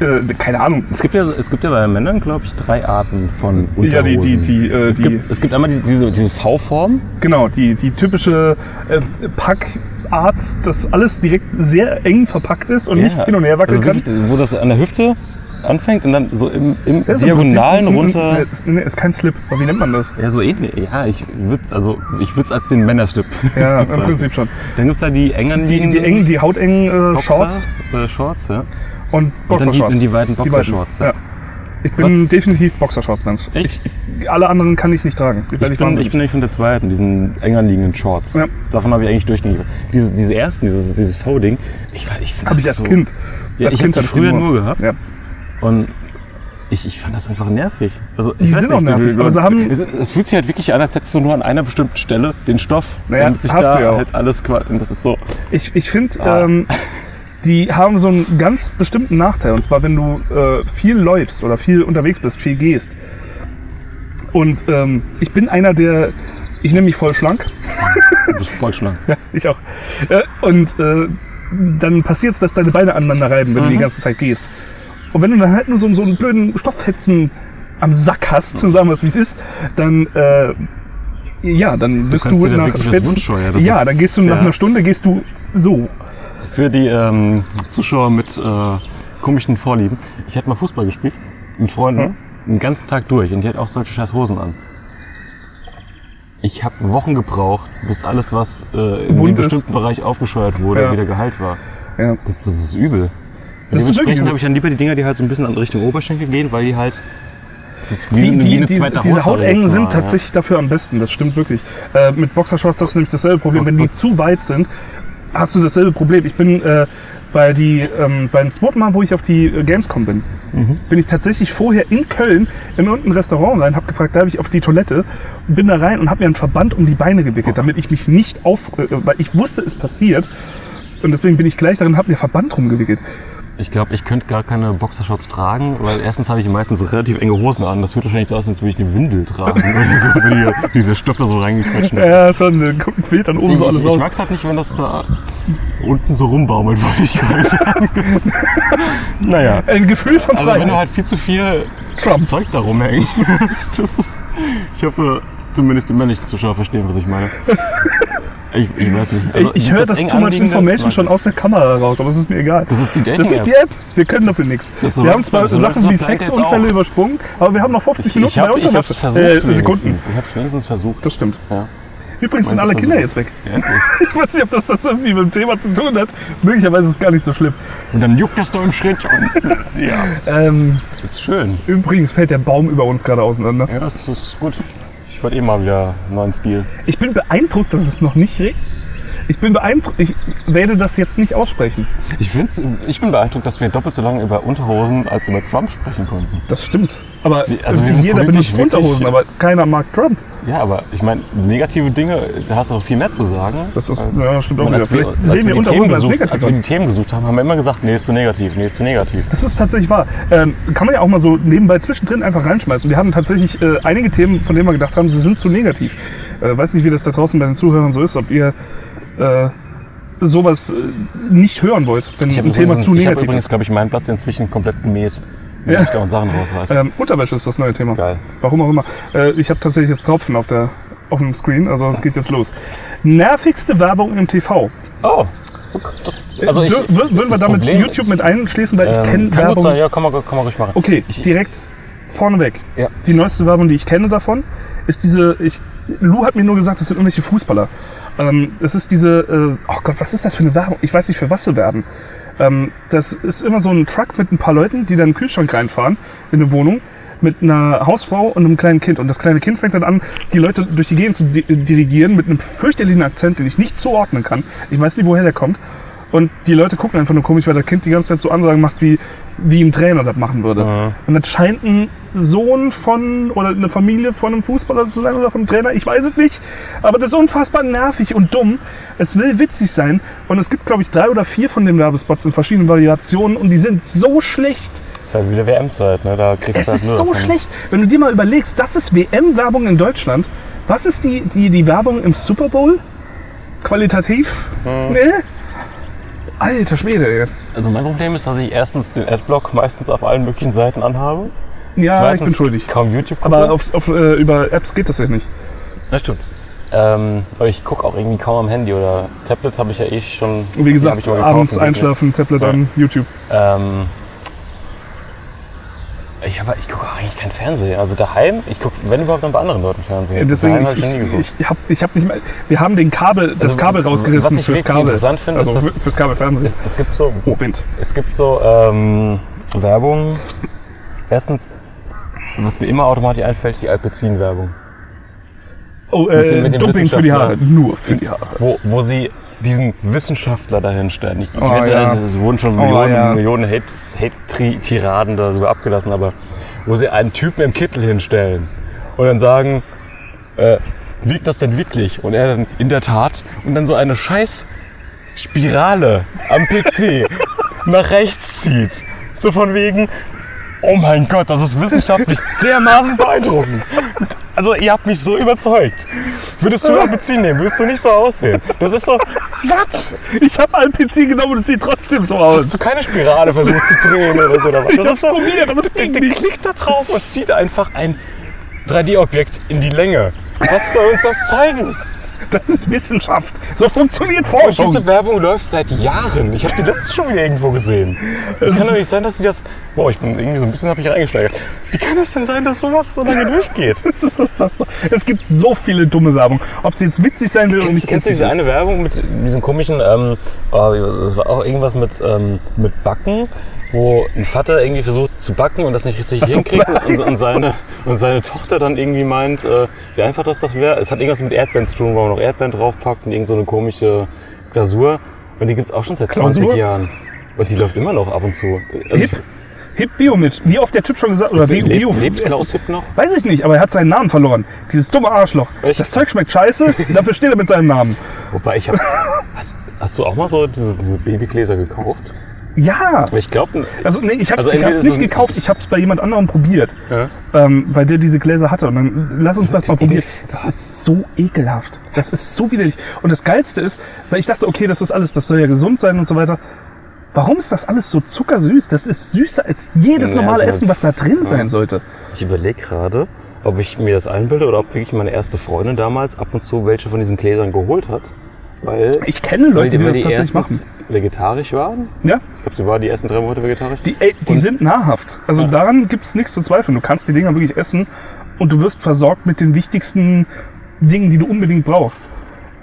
Äh, keine Ahnung. Es gibt ja, es gibt ja bei Männern, glaube ich, drei Arten von Unterhosen. Ja, die, die, die, äh, es, gibt, es gibt einmal diese, diese, diese V-Form. genau, die, die typische äh, Packart, dass alles direkt sehr eng verpackt ist und nicht hin und her wackeln also kann. wirklich, Wo das an der Hüfte anfängt und dann so im, im im Diagonalen ein- runter. ein- Ist, nee, ist kein Slip. Aber wie nennt man das? Ja, so ähnlich. Ja, ich würde also ich würde es als den Männerslip Ja, [laughs] im. Prinzip schon. Dann gibt es da die eng Die, die engen, die hautengen äh, Boxer, Shorts Äh, Shorts, ja. und Und dann die, Boxershorts. die weiten Die Boxershorts. Ja. Ja. Ich bin Was? definitiv Boxershorts-Mensch. Echt? Ich, alle anderen kann ich nicht tragen. Ich, Ich bin, ich bin nämlich von der zweiten, diesen eng anliegenden Shorts. Ja. Davon habe ich eigentlich durchgängig. Diese, diese ersten, dieses, dieses V-Ding, ich, war- ich finde Habe das ich als so, Kind. Ja, als ich Kind habe hatte ich früher die nur gehabt. Ja. Und ich, ich fand das einfach nervig. Also, ich Die sind auch nicht, nervig, du- aber sie haben- es, es fühlt sich halt wirklich an, als hättest du nur an einer bestimmten Stelle den Stoff, Naja, damit sich hast da du ja auch. halt alles das ist so. Ich, ich finde, Ah. ähm, die haben so einen ganz bestimmten Nachteil. Und zwar, wenn du äh, viel läufst oder viel unterwegs bist, viel gehst. Und ähm, ich bin einer, der. Ich nehme mich voll schlank. Du bist voll schlank. [laughs] Ja, ich auch. Äh, und äh, dann passiert es, dass deine Beine aneinander reiben, wenn du die Mhm. ganze Zeit gehst. Und wenn du dann halt nur so, so einen blöden Stofffetzen am Sack hast, sagen wir es wie es ist, dann äh, ja, dann wirst du, da nach spätestens- ja, dann gehst du nach ja. einer Stunde gehst du so. Für die ähm, Zuschauer mit äh, komischen Vorlieben. Ich hatte mal Fußball gespielt mit Freunden den ganzen Tag durch und die hat auch solche scheiß Hosen an. Ich habe Wochen gebraucht, bis alles, was äh, in Wund einem ist. bestimmten Bereich aufgescheuert wurde, Ja. wieder geheilt war. Ja. Das, das ist übel. Das ist wirklich Dementsprechend habe ich dann lieber die Dinger, die halt so ein bisschen in Richtung Oberschenkel gehen, weil die halt. Die, die, eine diese, Hautengen sind mal, tatsächlich dafür am besten, das stimmt wirklich. Äh, mit Boxershorts hast du nämlich dasselbe Problem. Wenn die zu weit sind, hast du dasselbe Problem. Ich bin äh, bei die, ähm, beim zweiten Mal, wo ich auf die äh, Gamescom bin, Mhm. bin ich tatsächlich vorher in Köln in irgendein Restaurant rein, habe gefragt, darf ich auf die Toilette? Und bin da rein und habe mir einen Verband um die Beine gewickelt, damit ich mich nicht auf, äh, weil ich wusste, es passiert. Und deswegen bin ich gleich darin, habe mir Verband rumgewickelt. Ich glaube, ich könnte gar keine Boxershorts tragen, weil erstens habe ich meistens relativ enge Hosen an. Das wird wahrscheinlich so aus, als würde ich eine Windel tragen. [laughs] so, wie dieser Stoff da so reingequetscht. Ja, schon, äh, kommt- fehlt dann oben ich, so alles ich, ich raus. mag es halt nicht, wenn das da unten so rumbaumelt, [laughs] wollte ich gerade sagen. [laughs] naja. Ein Gefühl von Also Freiheit. wenn du halt viel zu viel Trump. Zeug da rumhängen hast, das ist, ich hoffe, zumindest die männlichen Zuschauer verstehen, was ich meine. Ich, ich weiß nicht. Also, ich höre das, eng Too Much Information schon aus der Kamera raus, aber es ist mir egal. Das ist die Dating Das ist die App. Wir können dafür nichts. Das so wir haben zwar so Sachen wie Sexunfälle übersprungen, aber wir haben noch 50 Ich, Minuten ich habe bei ich hab's Unterwäsche. Äh, Sekunden. wenigstens. Ich habe es wenigstens versucht. Das stimmt. Ja. Übrigens sind alle. Kinder jetzt weg. Ja. [laughs] Ich weiß nicht, ob das, das irgendwie mit dem Thema zu tun hat. Möglicherweise ist es gar nicht so schlimm. Und dann juckt das doch im Schritt. [laughs] Ja, Ähm, das ist schön. übrigens fällt der Baum über uns gerade auseinander. Ja, das ist gut. Ich eh mal wieder neuen Stil. Ich bin beeindruckt, dass es noch nicht regnet. Ich bin beeindruckt. Ich werde das jetzt nicht aussprechen. Ich, ich bin beeindruckt, dass wir doppelt so lange über Unterhosen als über Trump sprechen konnten. Das stimmt. Aber Wie- also wir sind jeder benutzt Unterhosen, aber keiner mag Trump. Ja, aber ich meine, negative Dinge, da hast du viel mehr zu sagen. Das ist, als- ja, stimmt auch wieder. wir, Vielleicht als sehen wir wir Unterhosen Themen als gesucht, negativ Als wir die Themen gesucht haben, haben wir immer gesagt, nee, ist zu negativ, nee, ist zu negativ. Das ist tatsächlich wahr. Ähm, kann man ja auch mal so nebenbei zwischendrin einfach reinschmeißen. Wir hatten tatsächlich äh, einige Themen, von denen wir gedacht haben, sie sind zu negativ. Äh, weiß nicht, wie das da draußen bei den Zuhörern so ist, ob ihr äh, sowas äh, nicht hören wollt, wenn Ich ein Thema übrigens, zu ich negativ übrigens ist. glaube ich, meinen Platz inzwischen komplett gemäht. Wenn Ja. ich da und Sachen rausreiße. Ähm, Unterwäsche ist das neue Thema. Geil. Warum auch immer. Äh, ich habe tatsächlich jetzt Tropfen auf, der, auf dem Screen, also es geht jetzt los. Nervigste Werbung im TV. Oh. Also ich, würden wir damit Problem YouTube ist- mit einschließen, weil ich ähm, kenne kann gut Werbung. sein, ja, kann man, kann man ruhig machen. Okay, Ich- direkt vorneweg. Ja. Die neueste Werbung, die ich kenne davon, ist diese, ich, Lou hat mir nur gesagt, das sind irgendwelche Fußballer. Ähm, es ist diese, äh, oh Gott, was ist das für eine Werbung? Ich weiß nicht, für was sie werben. Ähm, das ist immer so ein Truck mit ein paar Leuten, die dann den Kühlschrank reinfahren, in eine Wohnung, mit einer Hausfrau und einem kleinen Kind. Und das kleine Kind fängt dann an, die Leute durch die Gegend zu di dirigieren mit einem fürchterlichen Akzent, den ich nicht zuordnen kann. Ich weiß nicht, woher der kommt. Und die Leute gucken einfach nur komisch, weil das Kind die ganze Zeit so Ansagen macht, wie, wie ein Trainer das machen würde. Und das scheint ein Sohn von oder eine Familie von einem Fußballer zu sein oder von einem Trainer. Ich weiß es nicht. Aber das ist unfassbar nervig und dumm. Es will witzig sein. Und es gibt, glaube ich, drei oder vier von den Werbespots in verschiedenen Variationen. Und die sind so schlecht. Ist halt wieder WM-Zeit, ne? Da kriegst Es halt ist so davon. schlecht. Wenn du dir mal überlegst, das ist WM-Werbung in Deutschland. Was ist die, die, die Werbung im Super Bowl? Qualitativ? Hm. Nee? Alter Schwede, ey. Also mein Problem ist, dass ich erstens den Adblock meistens auf allen möglichen Seiten anhabe. Ja, Zweitens ich bin schuldig. kaum YouTube gucke. Aber auf, auf, äh, über Apps geht das ja nicht. Das stimmt. Ähm, aber ich gucke auch irgendwie kaum am Handy oder Tablet habe ich ja eh schon. Wie gesagt, abends einschlafen, Tablet Ja. an, YouTube. Ähm, ich aber ich gucke eigentlich kein Fernsehen. Also daheim, ich gucke, wenn überhaupt, dann bei anderen Leuten Fernsehen. Ja, Deswegen, ich, hab ich, ich, geguckt. ich, hab, ich hab nicht mehr. Wir haben den Kabel, das Also, Kabel rausgerissen was ich fürs Kabel. interessant finde, also ist, für- fürs Kabelfernsehen. es, es gibt so Oh, Wind. Es gibt so ähm, Werbung. Erstens, was mir immer automatisch einfällt, die Alpecin-Werbung. Oh, Mit dem- äh, mit dem Dumping für die Haare. Nur für die Haare. Wo, wo sie diesen Wissenschaftler dahin stellen. Ich, ich Oh, wette, ja. es wurden schon Oh, Millionen, ja. Millionen Hate- Hate-Tiraden darüber abgelassen, aber wo sie einen Typen im Kittel hinstellen und dann sagen, äh, wiegt das denn wirklich? Und er dann in der Tat und dann so eine scheiß Spirale am PC [laughs] nach rechts zieht. So von wegen, oh mein Gott, das ist wissenschaftlich [laughs] dermaßen beeindruckend. Also ihr habt mich so überzeugt. Würdest du Alpecin nehmen, würdest du nicht so aussehen. Das ist so, was? Ich habe PC genommen und es sieht trotzdem so aus. Hast du keine Spirale versucht zu drehen oder so? Oder was? Ich Das ist so, probiert, aber es der, ging der nicht. klickt da drauf und zieht einfach ein 3D-Objekt in die Länge. Was soll uns das zeigen? Das ist Wissenschaft. So funktioniert Und Forschung. diese Werbung läuft seit Jahren. Ich habe die letzte schon wieder irgendwo gesehen. Es kann doch nicht sein, dass sie das. Boah, ich bin irgendwie so ein bisschen hab ich reingesteigert. Wie kann das denn sein, dass sowas so lange durchgeht? [laughs] Das ist unfassbar. Es gibt so viele dumme Werbung. Ob sie jetzt witzig sein will oder nicht kennst du diese eine Werbung mit diesem komischen, ähm, oh, das war auch irgendwas mit, ähm, mit Backen, wo ein Vater irgendwie versucht zu backen und das nicht richtig so, hinkriegt [laughs] und, und, seine, und seine Tochter dann irgendwie meint, äh, wie einfach das das wäre. Es hat irgendwas mit Erdbeeren zu tun, wo man noch Erdbeeren draufpackt und irgend so eine komische Glasur. Und die gibt's auch schon seit 20 Glasur? Jahren. Und die läuft immer noch ab und zu. Also Hip, Hip Bio mit. Wie oft der Typ schon gesagt oder wie, lebt, Bio lebt Klaus Hipp noch? Weiß ich nicht, aber er hat seinen Namen verloren. Dieses dumme Arschloch. Echt? Das Zeug schmeckt scheiße, [laughs] dafür steht er mit seinem Namen. Wobei ich habe. [laughs] Hast, hast du auch mal so diese, diese Babygläser gekauft? Ja. Ich glaube, Also nee, ich habe Also es entweder nicht gekauft, ich habe es bei jemand anderem probiert, Ja. ähm, weil der diese Gläser hatte. Und dann lass uns das mal probieren. Das ist so ekelhaft. Das ist so widerlich. Und das Geilste ist, weil ich dachte, okay, das ist alles, das soll ja gesund sein und so weiter. Warum ist das alles so zuckersüß? Das ist süßer als jedes Ja, normale so- Essen, was da drin sein sollte. Ich überlege gerade, ob ich mir das einbilde oder ob wirklich meine erste Freundin damals ab und zu welche von diesen Gläsern geholt hat. Weil, Ich kenne Leute, die weil das tatsächlich machen. vegetarisch waren. Ja, Ich glaube, sie war die ersten drei Monate vegetarisch. die, ey, die sind nahrhaft. Also Ja. daran gibt es nichts zu zweifeln. Du kannst die Dinger wirklich essen und du wirst versorgt mit den wichtigsten Dingen, die du unbedingt brauchst.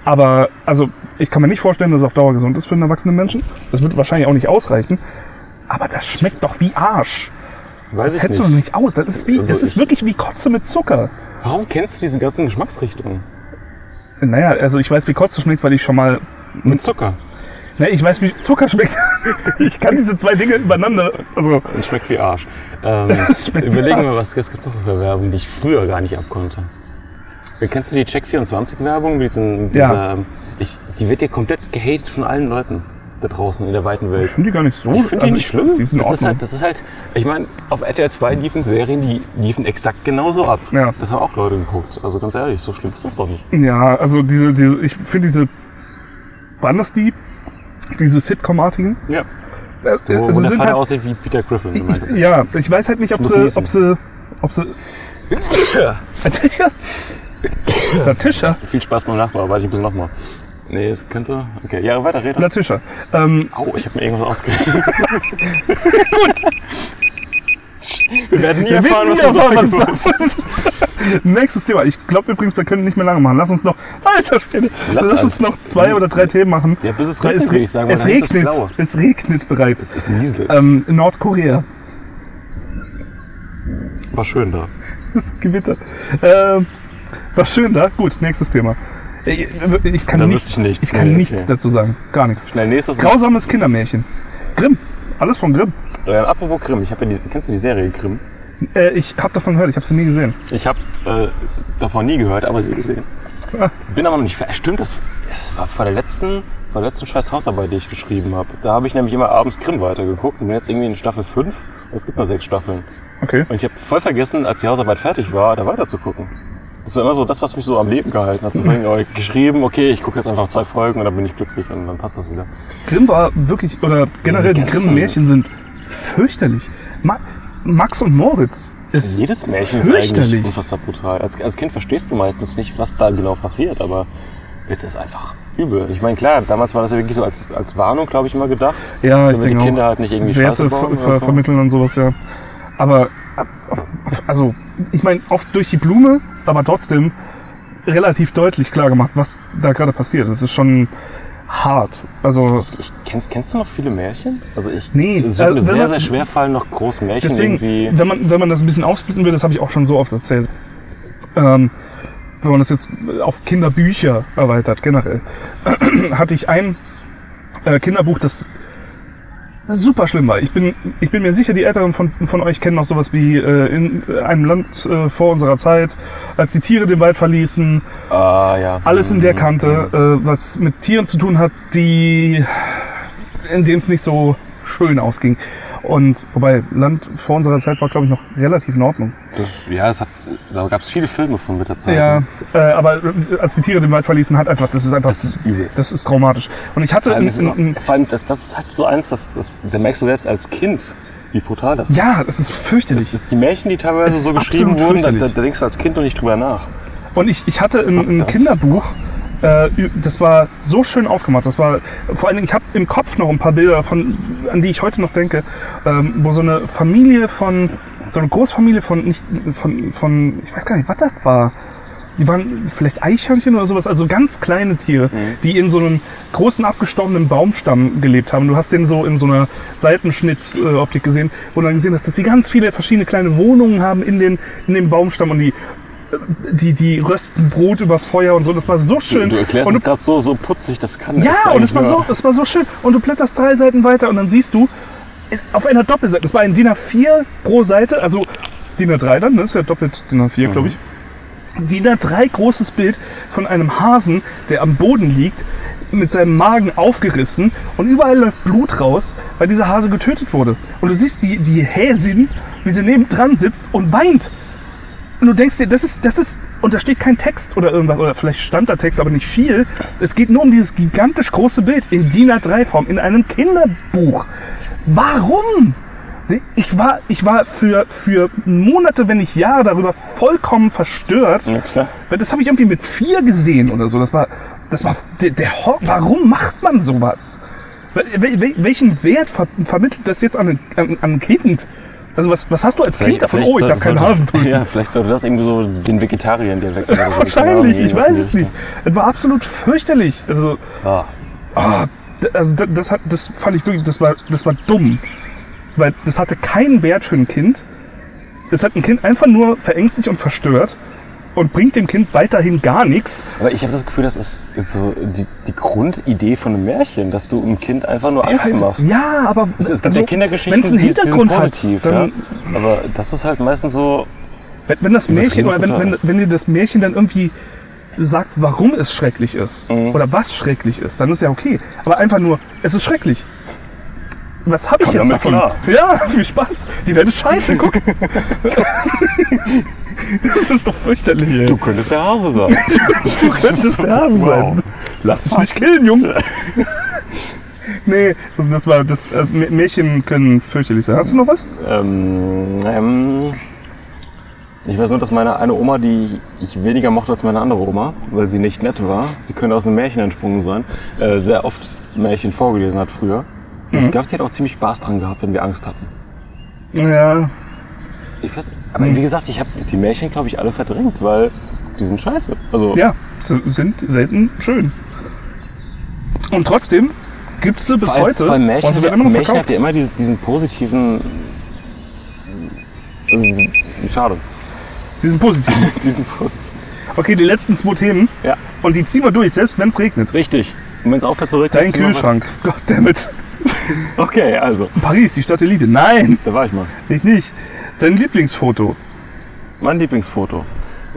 Aber also ich kann mir nicht vorstellen, dass es auf Dauer gesund ist für einen erwachsenen Menschen. Das wird wahrscheinlich auch nicht ausreichen. Aber das schmeckt doch wie Arsch. Weiß Das hältst du doch nicht aus. Das ist, wie, Also das ist ich- wirklich wie Kotze mit Zucker. Warum kennst du diese ganzen Geschmacksrichtungen? Naja, also ich weiß, wie Kotze schmeckt, weil ich schon mal. Mit Zucker. Ne, ich weiß, wie Zucker schmeckt. [laughs] ich kann diese zwei Dinge übereinander. Also, Und schmeckt wie Arsch. Ähm, [laughs] schmeckt überlegen wir, was, gibt es noch so für Werbung, die ich früher gar nicht abkonnte. Kennst du die Check24-Werbung? mit diesen- Ja. dieser, ähm, Ich, die wird ja komplett gehatet von allen Leuten da draußen in der weiten Welt. ich finde die gar nicht so. Ich finde die also nicht schlimm. Die sind in das, ist halt, das ist halt, ich meine, auf RTL 2 liefen Serien, die liefen exakt genauso ab. Ja. Das haben auch Leute geguckt. Also ganz ehrlich, so schlimm ist das doch nicht. Ja, also diese, diese ich finde diese, waren das die? Diese Sitcom-artigen? Ja. Äh, Wo, also der Vater halt, aussieht wie Peter Griffin. ich, ja, ich weiß halt nicht, ob muss sie, niesen. ob sie, ob sie, Tischer, Tischer, Viel Spaß beim Nachbar, warte ich bis nochmal. Nee, es könnte. Okay, ja, weiter reden. Na, Tischer. Ähm, Au, ich habe mir irgendwas ausgedacht. [laughs] Wir werden nie Wir erfahren, werden was nie das erfahren, was ist. [laughs] Nächstes Thema. Ich glaube übrigens, wir können nicht mehr lange machen. Lass uns noch, [laughs] alter Schwede, Lass lass, uns noch zwei oder drei Themen machen. Ja, bis es regnet, es, würde ich sagen, es ist regnet, es regnet bereits. Es nieselt. Ähm, in Nordkorea. War schön da. Das Gewitter. Ähm, war schön da. Gut, nächstes Thema. Ich, ich kann nichts, ich nichts. ich kann Nee, nichts okay. dazu sagen. Gar nichts. Schnell nächstes. Grausames Kindermärchen. Grimm. Alles von Grimm. Äh, apropos Grimm, ich habe ja die, kennst du die Serie Grimm? Äh, ich habe davon gehört, ich habe sie nie gesehen. Ich habe äh, davon nie gehört, aber sie gesehen. Ah. Bin aber noch nicht fer- Stimmt, das, das war vor der letzten, vor der letzten scheiß Hausarbeit, die ich geschrieben habe. Da habe ich nämlich immer abends Grimm weitergeguckt und bin jetzt irgendwie in Staffel 5 und es gibt nur sechs Staffeln. Okay. Und ich habe voll vergessen, als die Hausarbeit fertig war, da weiter zu gucken. Das war immer so das, was mich so am Leben gehalten hat. So geschrieben, okay, ich gucke jetzt einfach zwei Folgen und dann bin ich glücklich und dann passt das wieder. Grimm war wirklich, oder generell die Grimm-Märchen sind fürchterlich. Ma Max und Moritz ist Jedes Märchen ist eigentlich unfassbar brutal. Als, als Kind verstehst du meistens nicht, was da genau passiert, aber es ist einfach übel. Ich meine, klar, damals war das ja wirklich so als, als Warnung, glaube ich, immer gedacht. Ja, ich damit die denke Kinder auch. halt nicht irgendwie Werte ver ver vermitteln und sowas, ja. Aber, also, ich meine, oft durch die Blume, aber trotzdem relativ deutlich klar gemacht, was da gerade passiert. Das ist schon hart. Also, Ich, kennst, kennst du noch viele Märchen? Also ich, Nee, es wird äh, mir sehr, man- sehr schwer fallen, noch groß Märchen deswegen, irgendwie. wenn man, wenn man das ein bisschen aufsplitten will, das habe ich auch schon so oft erzählt. Ähm, wenn man das jetzt auf Kinderbücher erweitert, generell, [clears throat] hatte ich ein äh, Kinderbuch, das super schlimm war. Ich bin, ich bin mir sicher, die Älteren von, von euch kennen noch sowas wie äh, in einem Land äh, vor unserer Zeit, als die Tiere den Wald verließen, Ah, ja. alles in der Kante, äh, was mit Tieren zu tun hat, die in dem es nicht so schön ausging. Und wobei Land vor unserer Zeit war, glaube ich, noch relativ in Ordnung. Das, ja, es hat, da gab es viele Filme von mit der Zeit. Ja, äh, aber äh, als die Tiere den Wald verließen, hat einfach, das ist einfach, Das ist übel. das ist traumatisch. Und ich hatte Vor allem, in, in, in, vor allem das, das ist halt so eins, das, das, da merkst du selbst als Kind, wie brutal das ist. ja, das ist fürchterlich. Das ist die Märchen, die teilweise so geschrieben wurden, da, da, denkst du als Kind noch nicht drüber nach. Und ich, ich hatte ein, ein? Kinderbuch, äh, das war so schön aufgemacht. Das war vor allen Dingen, ich habe im Kopf noch ein paar Bilder davon, an die ich heute noch denke, ähm, wo so eine Familie von, so eine Großfamilie von, nicht, von, von, ich weiß gar nicht, was das war. Die waren vielleicht Eichhörnchen oder sowas, also ganz kleine Tiere, Mhm. die in so einem großen abgestorbenen Baumstamm gelebt haben. Du hast den so in so einer Seitenschnittoptik gesehen, wo du dann gesehen hast, dass sie ganz viele verschiedene kleine Wohnungen haben in, den, in dem Baumstamm und die die, die rösten Brot über Feuer und so. Das war so schön. Du erklärst und es gerade so, so putzig, das kann ja, und es war, so, es war so schön. Und du blätterst drei Seiten weiter und dann siehst du auf einer Doppelseite, das war ein DIN A4 pro Seite, also DIN A3 dann, ne? ist ja doppelt DIN A4, Mhm. glaube ich. DIN A3 großes Bild von einem Hasen, der am Boden liegt, mit seinem Magen aufgerissen und überall läuft Blut raus, weil dieser Hase getötet wurde. Und du siehst die, die Häsin, wie sie nebendran sitzt und weint. Und du denkst dir, das ist, das ist, und da steht kein Text oder irgendwas, oder vielleicht stand da Text, aber nicht viel. Es geht nur um dieses gigantisch große Bild in DIN A3-Form, in einem Kinderbuch. Warum? Ich war, ich war für, für Monate, wenn nicht Jahre darüber vollkommen verstört. Ja, klar. Weil Das habe ich irgendwie mit vier gesehen oder so. Das war, das war der, der Warum macht man sowas? Wel- wel- Welchen Wert ver vermittelt das jetzt an ein, an, an ein Kind? Also was, was hast du als Kind davon? Oh, ich darf keinen Hasen töten. [laughs] Ja, vielleicht sollte das irgendwie so den Vegetariern direkt. Wahrscheinlich, ich weiß es nicht. Es war absolut fürchterlich. Also, Ah. ah, also das, das, hat, das fand ich wirklich, das war, das war dumm. Weil das hatte keinen Wert für ein Kind. Es hat ein Kind einfach nur verängstigt und verstört und bringt dem Kind weiterhin gar nichts. Aber ich habe das Gefühl, das ist, ist so die, die Grundidee von einem Märchen, dass du einem Kind einfach nur Angst weiß- machst. Ja, aber Es, es gibt also, ja Kindergeschichten, wenn es einen die- die sind Hintergrund hat, dann, ja. Aber das ist halt meistens so, wenn, wenn das Märchen oder wenn, wenn, wenn dir das Märchen dann irgendwie sagt, warum es schrecklich ist Mhm. oder was schrecklich ist, dann ist ja okay. Aber einfach nur, es ist schrecklich. Was habe ich Komm jetzt davon? klar. Ja, [laughs] viel Spaß. Die Welt ist scheiße, guck. [laughs] das ist doch fürchterlich, ey. du könntest der Hase sein. [laughs] Du könntest der Hase sein. Lass dich nicht killen, Junge. nee, also das war das. Äh, M- Märchen können fürchterlich sein. Hast du noch was? ähm, ähm, ich weiß nur, dass meine eine Oma, die ich weniger mochte als meine andere Oma, weil sie nicht nett war, sie könnte aus einem Märchen entsprungen sein, äh, sehr oft Märchen vorgelesen hat früher. Mhm. ich glaube, die hat auch ziemlich Spaß dran gehabt, wenn wir Angst hatten. Ja. Ich weiß, aber wie gesagt, ich habe die Märchen, glaube ich, alle verdrängt, weil die sind scheiße. Also, Ja, sie sind selten schön. Und trotzdem gibt es sie bis allem, heute allem Märchen, und sie hat immer noch Märchen hat ja immer diesen, diesen positiven. Also diesen, schade. Die sind positiv. [laughs] Diesen positiven. Okay, die letzten zwei Themen. Ja, Und die ziehen wir durch, selbst wenn es regnet. richtig. Und wenn es aufhört zurück. Dein Kühlschrank. Goddammit. [laughs] Okay, also, Paris, die Stadt der Liebe. Nein, da war ich mal. ich nicht. Dein Lieblingsfoto. Mein Lieblingsfoto.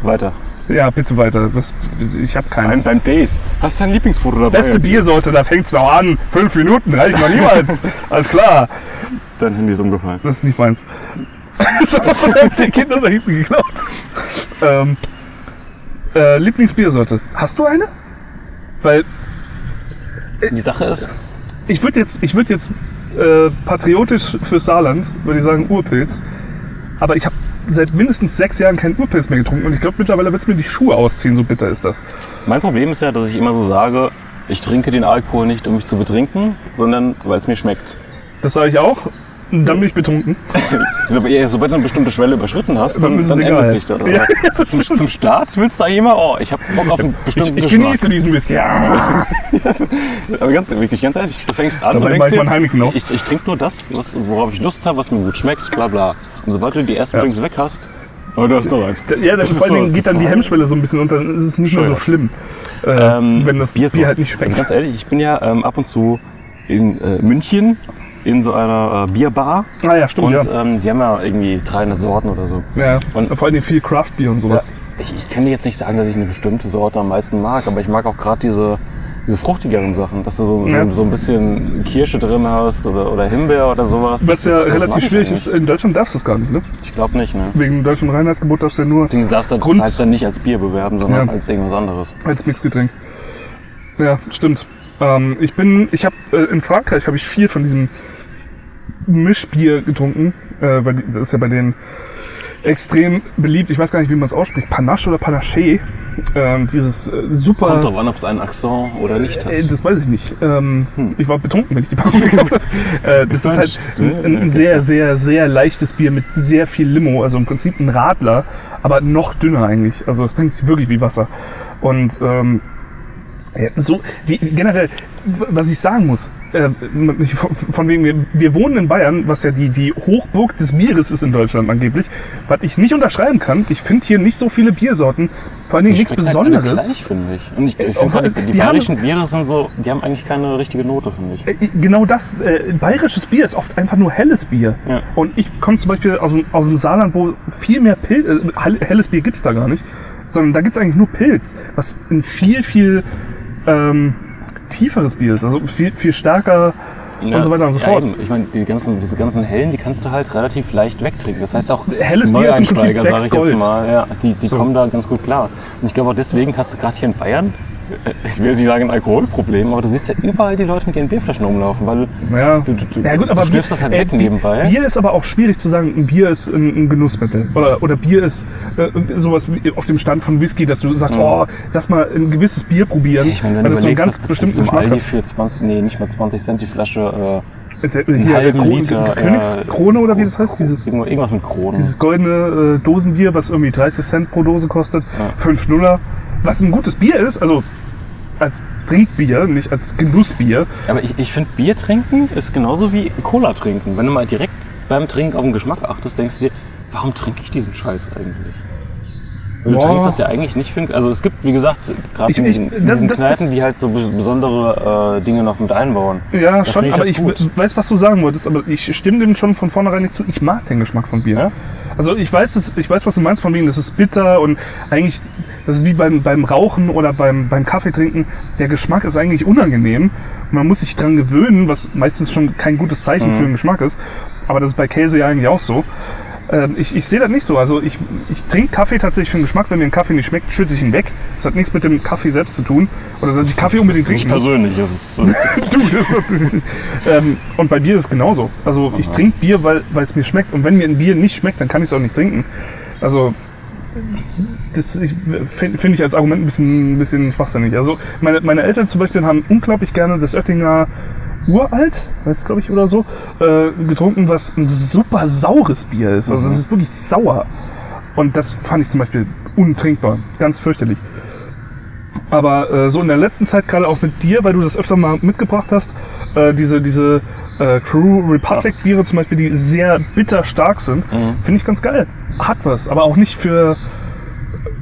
Weiter. Ja, bitte weiter. Das, ich habe Ein, keins. dein Date. Hast du dein Lieblingsfoto dabei? Beste Biersorte, da fängt's doch an. Fünf Minuten reicht noch niemals. [laughs] Alles klar. Dein Handy ist umgefallen. Das ist nicht meins. [laughs] Das hat von den Kindern da hinten geklaut. Ähm, äh, Lieblingsbiersorte. Hast du eine? Weil Die Sache ist, ich würde jetzt, ich würde jetzt äh, patriotisch für Saarland, würde ich sagen Urpilz. Aber ich habe seit mindestens sechs Jahren keinen Urpilz mehr getrunken und ich glaube mittlerweile wird es mir die Schuhe ausziehen, so bitter ist das. mein Problem ist ja, dass ich immer so sage, ich trinke den Alkohol nicht, um mich zu betrinken, sondern weil es mir schmeckt. Das sage ich auch. Dann bin ich betrunken. [laughs] So- ja, Sobald du eine bestimmte Schwelle überschritten hast, Dann dann, dann ändert sich das. Ja, das [laughs] zum, zum Start willst du eigentlich immer, oh, ich habe Bock auf einen Ich, bestimmten ich Geschmack. genieße diesen Whisky. [laughs] Ja. Aber ganz, wirklich, ganz ehrlich, du fängst an Dabei und denkst ich dir, noch. ich, ich trinke nur das, was, worauf ich Lust habe, was mir gut schmeckt, bla bla. Und sobald du die ersten Drinks weg hast, oh, da ist noch eins. Ja, das, Das ist vor allen so Dingen geht dann die Hemmschwelle so ein bisschen unter. Dann ist es nicht mehr so schlimm, äh, Ähm, wenn das Bier, Biersorten. halt nicht schmeckt. Also ganz ehrlich, ich bin ja ähm, ab und zu in äh, München in so einer äh, Bierbar. ah ja, stimmt, Und ja. ähm, die haben ja irgendwie 300 Sorten oder so. ja. und- vor allen Dingen viel Craft-Bier und sowas. Ich, ich kann dir jetzt nicht sagen, dass ich eine bestimmte Sorte am meisten mag, aber ich mag auch gerade diese, diese fruchtigeren Sachen, dass du so, Ja. so, so ein bisschen Kirsche drin hast oder, oder Himbeer oder sowas. Was Das- ja das relativ schwierig ist, in Deutschland darfst du es gar nicht, ne? Ich glaube nicht, ne? Wegen dem deutschen Reinheitsgebot darfst du ja nur Du darfst das Grund- halt dann nicht als Bier bewerben, sondern Ja. als irgendwas anderes. als Mixgetränk. Ja, stimmt. Ähm, ich bin, ich habe äh, in Frankreich habe ich viel von diesem Mischbier getrunken, äh, weil das ist ja bei denen extrem beliebt. Ich weiß gar nicht, wie man es ausspricht. Panache oder Panaché. Ähm, dieses äh, super. Kommt drauf an, ob es einen Akzent oder nicht hat. Äh, das weiß ich nicht. Ähm, Ich war betrunken, wenn ich die Packung [laughs] gekauft habe. Äh, das ist Hm. halt ein- ein, ein sehr, sehr, sehr leichtes Bier mit sehr viel Limo. Also im Prinzip ein Radler, aber noch dünner eigentlich. Also es trinkt sich wirklich wie Wasser. Und ähm, ja, so, die, generell, was ich sagen muss, äh, von, von wegen, wir, wir wohnen in Bayern, was ja die, die Hochburg des Bieres ist in Deutschland angeblich, was ich nicht unterschreiben kann. Ich finde hier nicht so viele Biersorten, vor allen Dingen nichts schmecken halt Besonderes. gleich, finde ich. Und ich, ich Äh, finde, die, die die haben- bayerischen Biere sind so, die haben eigentlich keine richtige Note, finde ich. Äh, Genau das, äh, bayerisches Bier ist oft einfach nur helles Bier. Ja. Und ich komme zum Beispiel aus, aus dem Saarland, wo viel mehr Pilz, äh, hell- helles Bier gibt's da gar nicht, sondern da gibt's eigentlich nur Pilz, was ein viel, viel ähm, tieferes Bier ist, also viel, viel stärker und so weiter und so ja, fort. Eben. Ich meine, die ganzen, diese ganzen hellen, die kannst du halt relativ leicht wegtrinken. Das heißt auch Helles Bier ist im Prinzip sag ich jetzt mal, ja, die, die So. kommen da ganz gut klar. Und ich glaube auch deswegen hast du gerade hier in Bayern, ich will jetzt nicht sagen ein Alkoholproblem, aber du siehst ja überall die Leute mit ihren Bierflaschen rumlaufen, weil Ja. du, du, du, ja gut, aber du schlürfst das halt weg Bier, nebenbei. Bier ist aber auch schwierig zu sagen, ein Bier ist ein, ein Genussmittel. Oder, oder Bier ist äh, sowas wie auf dem Stand von Whisky, dass du sagst, oh, lass mal ein gewisses Bier probieren. ich meine, wenn du das so einen überlegst, ganz dass, dass du im Aldi für 20, nee, nicht mal 20 Cent die Flasche Ist ja äh, hier Liter. Königskrone oder wie das heißt? Dieses, irgendwas mit Kronen. dieses goldene äh, Dosenbier, was irgendwie 30 Cent pro Dose kostet. 5 Nuller. Was ein gutes Bier ist, also als Trinkbier, nicht als Genussbier. Aber ich, ich finde, Bier trinken ist genauso wie Cola trinken. Wenn du mal direkt beim Trinken auf den Geschmack achtest, denkst du dir, warum trinke ich diesen Scheiß eigentlich? Du Boah. trinkst das ja eigentlich nicht für. Also es gibt, wie gesagt, gerade Ich- in ich- diesen, das- diesen das- Kneipen, das- die halt so bes- besondere äh, Dinge noch mit einbauen. Ja, Da schon, find aber das ich weiß, was du sagen wolltest, aber ich stimme dem schon von vornherein nicht zu. Ich mag den Geschmack von Bier. Ja? Also ich weiß, das, ich weiß, was du meinst von wegen, das ist bitter und eigentlich, das ist wie beim, beim Rauchen oder beim, beim Kaffee trinken. Der Geschmack ist eigentlich unangenehm. Man muss sich dran gewöhnen, was meistens schon kein gutes Zeichen Mhm. für den Geschmack ist. Aber das ist bei Käse ja eigentlich auch so. Ähm, ich ich sehe das nicht so. Also ich, ich trinke Kaffee tatsächlich für den Geschmack. Wenn mir ein Kaffee nicht schmeckt, schütte ich ihn weg. Das hat nichts mit dem Kaffee selbst zu tun. Oder dass ich Kaffee unbedingt Das trinken nicht muss. persönlich. Es ist, äh, [laughs] Du, das ist, ähm, und bei Bier ist es genauso. Also ich trinke Bier, weil weil es mir schmeckt. Und wenn mir ein Bier nicht schmeckt, dann kann ich es auch nicht trinken. Also das finde find ich als Argument ein bisschen, ein bisschen schwachsinnig. Also meine, meine Eltern zum Beispiel haben unglaublich gerne das Oettinger uralt, weiß glaube ich oder so, äh, getrunken, was ein super saures Bier ist. Also das ist wirklich sauer. Und das fand ich zum Beispiel untrinkbar, ganz fürchterlich. Aber äh, so in der letzten Zeit, gerade auch mit dir, weil du das öfter mal mitgebracht hast, äh, diese, diese äh, Crew Republic Biere zum Beispiel, die sehr bitter stark sind, finde ich ganz geil. Hat was, aber auch nicht für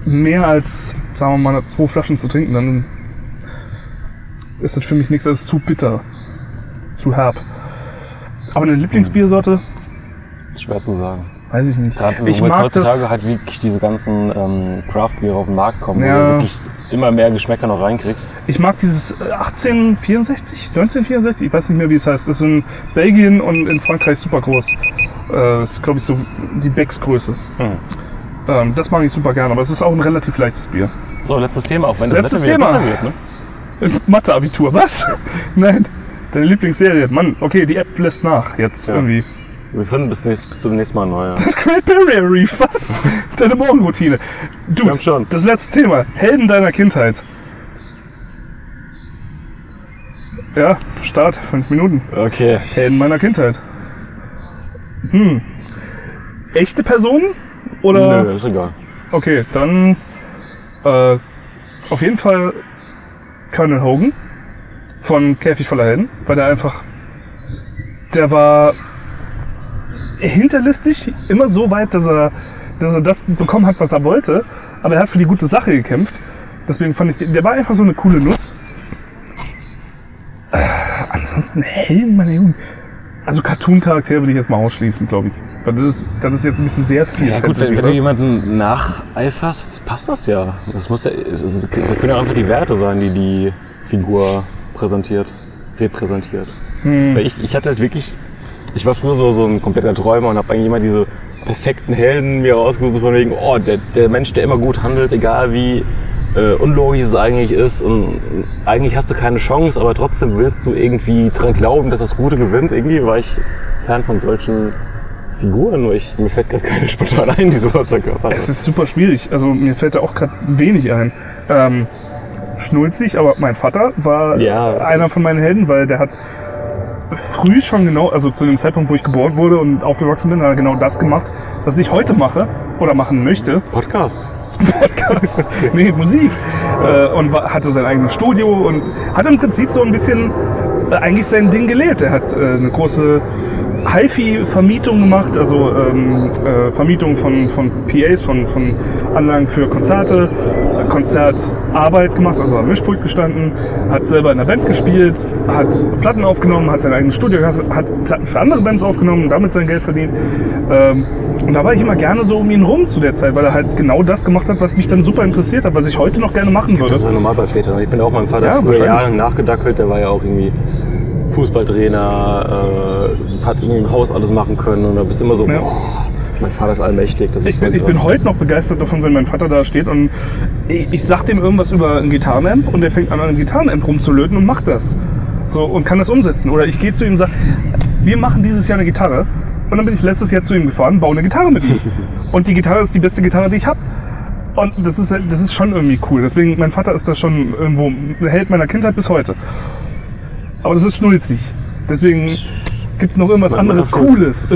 mehr als, sagen wir mal, zwei Flaschen zu trinken. Dann ist das für mich nichts, das ist zu bitter, zu herb. Aber eine Lieblingsbiersorte, Ist schwer zu sagen. weiß ich nicht. Gerade ich wo jetzt mag heutzutage halt wirklich diese ganzen ähm, Craft-Biere auf den Markt kommen, wo Ja. du wirklich immer mehr Geschmäcker noch reinkriegst. Ich mag dieses äh, 1864, 1964, ich weiß nicht mehr, wie es heißt. Das ist in Belgien und in Frankreich super groß. Äh, Das ist, glaube ich, so die Becks-Größe. Hm. Ähm, Das mag ich super gerne, aber es ist auch ein relativ leichtes Bier. So, letztes Thema, auch wenn das Letztes Wetter Thema. wird. Ne? [laughs] Mathe-Abitur, was? [laughs] Nein, deine Lieblingsserie. Mann, okay, die App lässt nach jetzt Ja. irgendwie. Wir finden bis nächst, zum nächsten Mal neu. Das Great Barrier Reef, was? [laughs] Deine Morgenroutine. Dude, schon. das letzte Thema. Helden deiner Kindheit. Ja, Start, fünf Minuten. Okay. Helden meiner Kindheit. Hm. Echte Personen? Oder? Nö, ist egal. Okay, dann äh, auf jeden Fall Colonel Hogan von Käfig voller Helden, weil der einfach, der war hinterlistig, immer so weit, dass er, dass er das bekommen hat, was er wollte, aber er hat für die gute Sache gekämpft. Deswegen fand ich, den- der war einfach so eine coole Nuss. Äh, ansonsten Helden meiner Jugend. Also Cartoon-Charaktere würde ich jetzt mal ausschließen, glaube ich. Weil das ist, das ist jetzt ein bisschen sehr viel. Ja gut, Fantasy, wenn, wenn oder? du jemanden nacheiferst, passt das ja. Das, muss ja es, es, es können ja einfach die Werte sein, die die Figur präsentiert, repräsentiert. Hm. Weil ich, ich hatte halt wirklich, ich war früher so, so ein kompletter Träumer und habe eigentlich immer diese perfekten Helden mir rausgesucht, von wegen, oh, der, der Mensch, der immer gut handelt, egal wie äh, unlogisch es eigentlich ist und eigentlich hast du keine Chance, aber trotzdem willst du irgendwie dran glauben, dass das Gute gewinnt. Irgendwie war ich Fan von solchen Figuren, nur ich, mir fällt gerade keine spontan ein, die sowas verkörpert. Es ist super schwierig. Also mir fällt da auch gerade wenig ein. Ähm, schnulzig, aber mein Vater war Ja. einer von meinen Helden, weil der hat früh schon genau, also zu dem Zeitpunkt, wo ich geboren wurde und aufgewachsen bin, hat er genau das gemacht, was ich heute mache oder machen möchte. Podcast. [laughs] Nee, Musik. Äh, und war, hatte sein eigenes Studio und hat im Prinzip so ein bisschen äh, eigentlich sein Ding gelebt. Er hat äh, eine große HiFi-Vermietung gemacht, also ähm, äh, Vermietung von, von PAs, von, von Anlagen für Konzerte, Konzertarbeit gemacht, also am Mischpult gestanden, hat selber in der Band gespielt, hat Platten aufgenommen, hat sein eigenes Studio gehabt, hat Platten für andere Bands aufgenommen und damit sein Geld verdient. Ähm, und da war ich immer gerne so um ihn rum zu der Zeit, weil er halt genau das gemacht hat, was mich dann super interessiert hat, was ich heute noch gerne machen würde. Das war normal bei Vätern. Ich bin auch meinem Vater Ja, früher jahrelang nachgedackelt. Der war ja auch irgendwie Fußballtrainer, äh, hat irgendwie im Haus alles machen können. Und da bist du immer so, Ja. boah, mein Vater ist allmächtig. Das ist Ich bin, ich bin heute noch begeistert davon, wenn mein Vater da steht und ich, ich sag dem irgendwas über ein Gitarrenamp und der fängt an, an einem Gitarrenamp rumzulöten und macht das. So, und kann das umsetzen. Oder ich gehe zu ihm und sage, wir machen dieses Jahr eine Gitarre. Und dann bin ich letztes Jahr zu ihm gefahren, baue eine Gitarre mit ihm. [laughs] Und die Gitarre ist die beste Gitarre, die ich habe. Und das ist, das ist schon irgendwie cool. Deswegen, mein Vater ist da schon irgendwo Held meiner Kindheit bis heute. Aber das ist schnulzig. Deswegen gibt es noch irgendwas Man- man anderes. Cooles.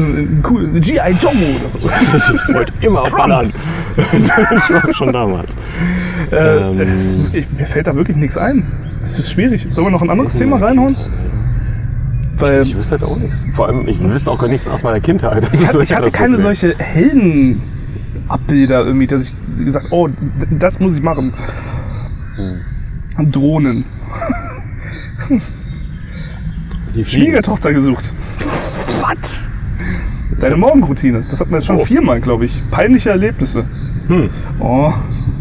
Cool. G.I. Joe oder so. [laughs] Ich wollte immer abballern. schon, [laughs] schon damals. Äh, Ähm. es ist, ich, mir fällt da wirklich nichts ein. Das ist schwierig. Sollen wir noch ein anderes Thema reinhauen? Weil Ich wüsste halt auch nichts. Vor allem, ich wüsste auch gar nichts aus meiner Kindheit. Ich, so ich hatte keine solche Heldenabbilder irgendwie, dass ich gesagt oh, das muss ich machen. Hm. Drohnen. Die. Schwiegertochter gesucht. Was? Deine Morgenroutine. Das hatten wir jetzt schon Oh. viermal, glaube ich. Peinliche Erlebnisse. Hm. Oh.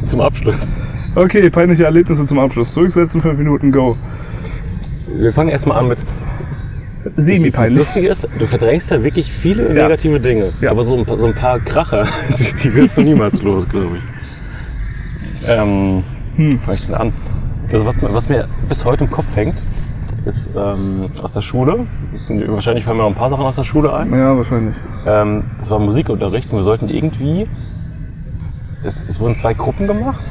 Zum Abschluss. Okay, peinliche Erlebnisse zum Abschluss. Zurücksetzen, fünf Minuten, go. Wir fangen erstmal an mit. Das Semi-peinlich. Lustige ist, du verdrängst ja wirklich viele Ja. negative Dinge. Ja. Aber so ein, paar, so ein paar Kracher, [laughs] die, wirst du niemals los, glaube ich. Ähm, hm. fange ich denn an? Also was, mir- was mir bis heute im Kopf hängt, ist ähm, aus der Schule. Wahrscheinlich fallen mir noch ein paar Sachen aus der Schule ein. Ja, wahrscheinlich. Ähm, das war Musikunterricht und wir sollten irgendwie. Es, es wurden zwei Gruppen gemacht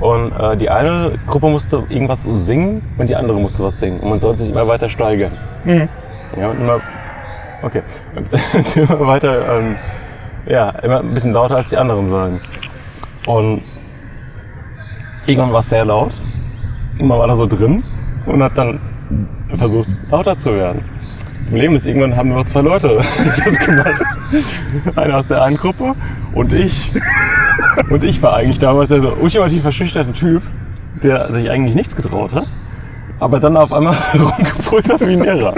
Und äh, die eine Gruppe musste irgendwas singen und die andere musste was singen. Und man sollte sich immer weiter steigern. Ja, und immer. Okay. Und [laughs] immer weiter, ähm, ja, immer ein bisschen lauter als die anderen sagen. Und irgendwann war es sehr laut. Und man war da so drin und hat dann versucht, lauter zu werden. Problem ist, irgendwann haben nur noch zwei Leute [laughs] das gemacht. Einer aus der einen Gruppe und ich. Und ich war eigentlich damals der so ultimativ verschüchterte Typ, der sich eigentlich nichts getraut hat, aber dann auf einmal [laughs] rumgebrüllt hat wie ein Lehrer.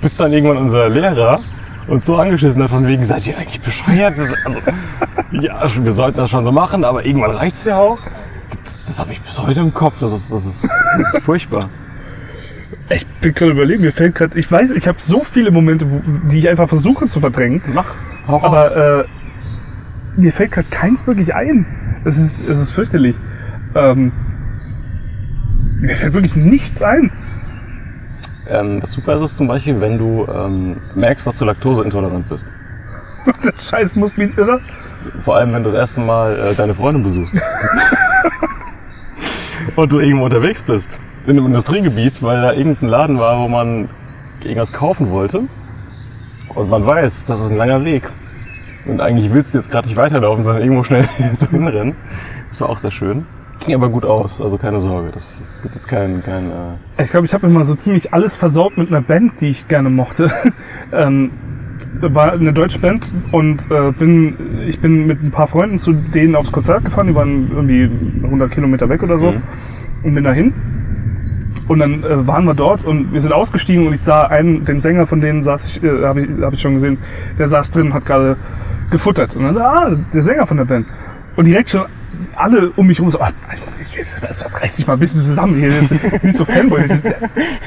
Bis dann irgendwann unser Lehrer uns so angeschissen hat, von wegen, seid ihr eigentlich bescheuert? Das, also, ja, wir sollten das schon so machen, aber irgendwann reicht's ja auch. Das, das habe ich bis heute im Kopf. Das ist, das ist, das ist furchtbar. Ich bin gerade überlegen, mir fällt gerade, ich weiß, ich habe so viele Momente, wo, die ich einfach versuche zu verdrängen, Mach. Hau raus. aber äh, mir fällt gerade keins wirklich ein. Es ist, es ist fürchterlich. Ähm, mir fällt wirklich nichts ein. Ähm, das Super ist es zum Beispiel, wenn du ähm, merkst, dass du laktoseintolerant bist. [laughs] Der Scheiß muss mich irre. Vor allem, wenn du das erste Mal äh, deine Freundin besuchst. [laughs] Und du irgendwo unterwegs bist. In einem Industriegebiet, weil da irgendein Laden war, wo man irgendwas kaufen wollte. Und man weiß, das ist ein langer Weg. Und eigentlich willst du jetzt gerade nicht weiterlaufen, sondern irgendwo schnell [laughs] so hinrennen. Das war auch sehr schön. Ging aber gut aus, also keine Sorge. Das, es gibt jetzt kein, kein äh, Ich glaube, ich habe immer so ziemlich alles versaut mit einer Band, die ich gerne mochte. [laughs] ähm, war eine deutsche Band und äh, bin, ich bin mit ein paar Freunden zu denen aufs Konzert gefahren. Die waren irgendwie 100 Kilometer weg oder so Mhm. und bin dahin. Und dann äh, waren wir dort und wir sind ausgestiegen und ich sah einen, den Sänger von denen saß ich, äh, habe ich, hab ich schon gesehen, der saß drin, hat gerade gefuttert. Und dann ah, der Sänger von der Band. Und direkt schon alle um mich herum so, jetzt reiß dich mal ein bisschen zusammen hier, jetzt nicht so Fanboy.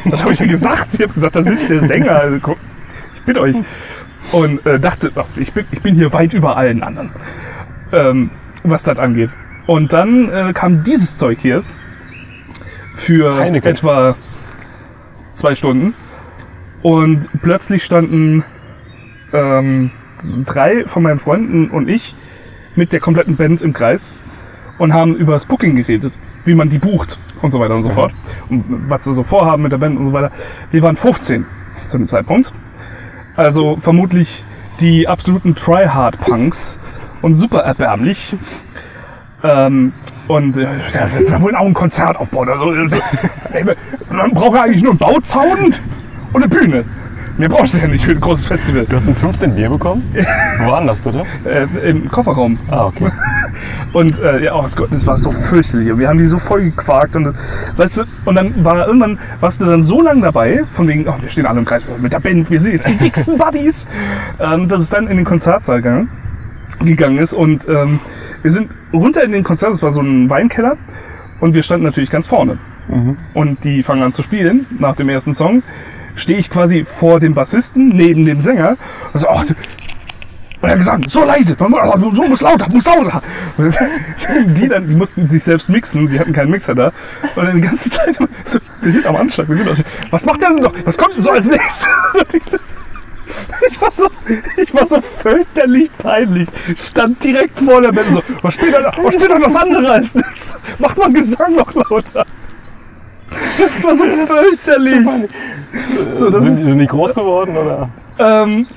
Was habe ich ja gesagt? Ich habe gesagt, da sitzt der Sänger. Also, Ich bitte euch. Und äh, dachte, ach, ich, bin, ich bin hier weit über allen anderen, ähm, was das angeht. Und dann äh, kam dieses Zeug hier für Heineken. etwa zwei Stunden. Und plötzlich standen ähm, drei von meinen Freunden und ich mit der kompletten Band im Kreis und haben über das Booking geredet, wie man die bucht und so weiter und so fort. Und was sie so vorhaben mit der Band und so weiter. Wir waren 15 zu dem Zeitpunkt. Also vermutlich die absoluten Tryhard-Punks und super erbärmlich. Ähm, und äh, wir wollen auch ein Konzert aufbauen. Also, also, man braucht ja eigentlich nur einen Bauzaun und eine Bühne. Mehr brauchst du ja nicht für ein großes Festival. Du hast ein 15 Bier bekommen? Wo war denn das bitte? Äh, Im Kofferraum. Ah, okay. [laughs] Und äh, ja, oh Gott, das war so fürchterlich. Und wir haben die so voll gequakt. Und, weißt du, und dann war irgendwann, warst du dann so lange dabei, von wegen, oh, wir stehen alle im Kreis mit der Band, wir sind jetzt die dicksten Buddies, [laughs] ähm, dass es dann in den Konzertsaal gegangen, gegangen ist. Und ähm, wir sind runter in den Konzert, das war so ein Weinkeller. Und wir standen natürlich ganz vorne. Und die fangen an zu spielen nach dem ersten Song. Stehe ich quasi vor dem Bassisten, neben dem Sänger. Also, oh, und er hat gesagt, so leise, so muss lauter, muss lauter. [laughs] Die dann, die mussten sich selbst mixen, die hatten keinen Mixer da. Und dann die ganze Zeit, [laughs] so, wir sind am Anschlag, wir sind am Anschlag. Was macht der denn noch? Was kommt denn so als nächstes? [laughs] [laughs] Ich war so, ich war so fürchterlich peinlich. Stand direkt vor der Band so, was spielt er, was spielt er was anderes [laughs] als das? Macht mal Gesang noch lauter. Das war so fürchterlich. So, das sind, ist, sind die groß geworden oder? ähm,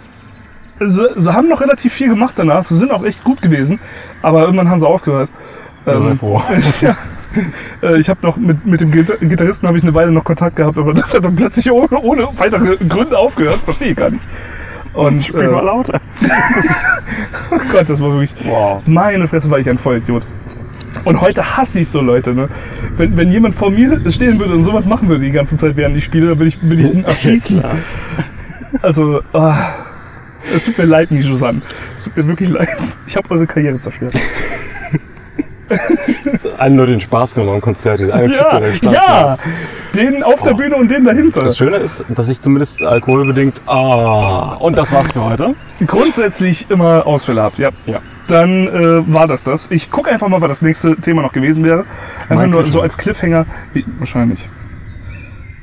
sie, sie haben noch relativ viel gemacht danach. Sie sind auch echt gut gewesen. Aber irgendwann haben sie aufgehört. Ja, sei Ähm, froh. [laughs] ja. [laughs] Äh, Ich habe noch mit, mit dem Gitar Gitarristen habe ich eine Weile noch Kontakt gehabt, aber das hat dann plötzlich ohne, ohne weitere Gründe aufgehört. Verstehe ich gar nicht. Und Spiel äh, mal lauter. [laughs] oh Gott, das war wirklich. Wow. Meine Fresse war ich ein Vollidiot. Und heute hasse ich so Leute. Ne? Wenn, wenn jemand vor mir stehen würde und sowas machen würde die ganze Zeit, während ich spiele, dann würde ich, würde ich ihn erschießen. Klar. Also, ah, es tut mir leid, Nisho-san. Es tut mir wirklich leid. Ich habe eure Karriere zerstört. [laughs] Allen nur den Spaß genommen Konzert, diese eine Ja, der stand. ja! Den auf der Oh. Bühne und den dahinter. Das Schöne ist, dass ich zumindest alkoholbedingt. Ah, und das war's für heute. Grundsätzlich immer Ausfälle habt, ja. Ja. Dann äh, war das das. Ich gucke einfach mal, was das nächste Thema noch gewesen wäre. Einfach Mein nur Cliffhanger. so als Cliffhanger. Wie, wahrscheinlich.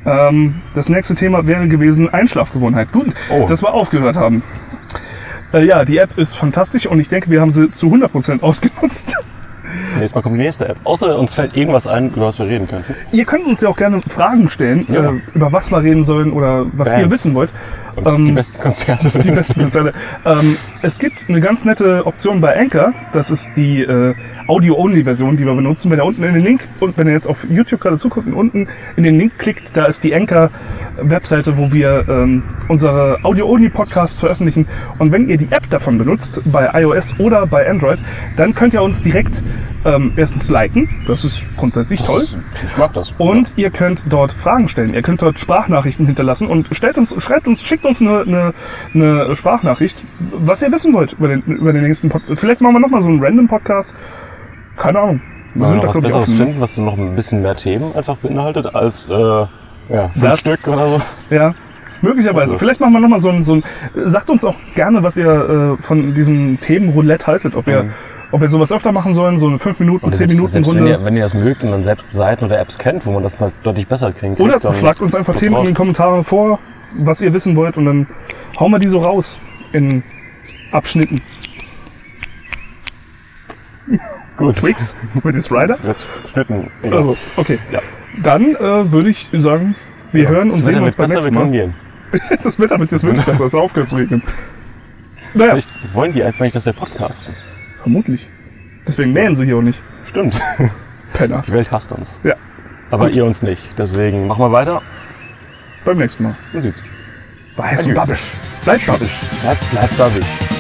Ähm, das nächste Thema wäre gewesen Einschlafgewohnheit. Gut, Oh. dass wir aufgehört haben. Äh, ja, die App ist fantastisch und ich denke, wir haben sie zu 100% ausgenutzt. Nächstes Mal kommt die nächste App. Außer uns fällt irgendwas ein, über was wir reden könnten. Ihr könnt uns ja auch gerne Fragen stellen, Ja. äh, über was wir reden sollen oder was ihr Bands. wissen wollt. Und Ähm, die besten Konzerte Die besten Konzerte. ähm, es gibt eine ganz nette Option bei Anchor. Das ist die äh, Audio-Only-Version, die wir benutzen. Wenn ihr unten in den Link und wenn ihr jetzt auf YouTube gerade zuguckt und unten in den Link klickt, da ist die Anchor-Webseite, wo wir ähm, unsere Audio-Only-Podcasts veröffentlichen. Und wenn ihr die App davon benutzt, bei iOS oder bei Android, dann könnt ihr uns direkt ähm, erstens liken. Das ist grundsätzlich toll. Ich mag das. Und ihr könnt dort Fragen stellen. Ihr könnt dort Sprachnachrichten hinterlassen und stellt uns, schreibt uns, schickt uns eine, eine, eine Sprachnachricht, was ihr wissen wollt über den, über den nächsten Podcast. Vielleicht machen wir nochmal so einen random Podcast. Keine Ahnung. Wir sind da, was Besseres offen. finden, was noch ein bisschen mehr Themen einfach beinhaltet als äh, ja, fünf Das- Stück oder so. Ja, möglicherweise. Also. Vielleicht machen wir nochmal so ein, so ein. Sagt uns auch gerne, was ihr äh, von diesem Themenroulette haltet. Ob, ihr, Mhm. ob wir sowas öfter machen sollen, so eine 5 Minuten, 10 selbst, Minuten selbst wenn, Runde. ihr, wenn ihr das mögt und dann selbst Seiten oder Apps kennt, wo man das halt deutlich besser kriegen Oder dann schlagt uns einfach Themen in den Kommentaren vor, was ihr wissen wollt, und dann hauen wir die so raus in Abschnitten. [laughs] Gut. Twix mit jetzt Rider. Jetzt Schnitten. egal. Also, okay. Ja. Dann äh, würde ich sagen, wir hören und Das sehen uns beim besser, nächsten Mal. gehen. [laughs] das Wetter wird jetzt wirklich besser, es ist aufgehört zu regnen. Naja, Vielleicht wollen die einfach nicht, dass wir podcasten. vermutlich. Deswegen mähen sie hier auch nicht. Stimmt. Penner. Die Welt hasst uns. Ja, Aber Gut. ihr uns nicht. Deswegen machen wir weiter. Beim nächsten Mal. Man sieht's. Bei Heiß und Adieu. Babbisch. Bleibt babbisch. Bleibt, bleibt, bleibt.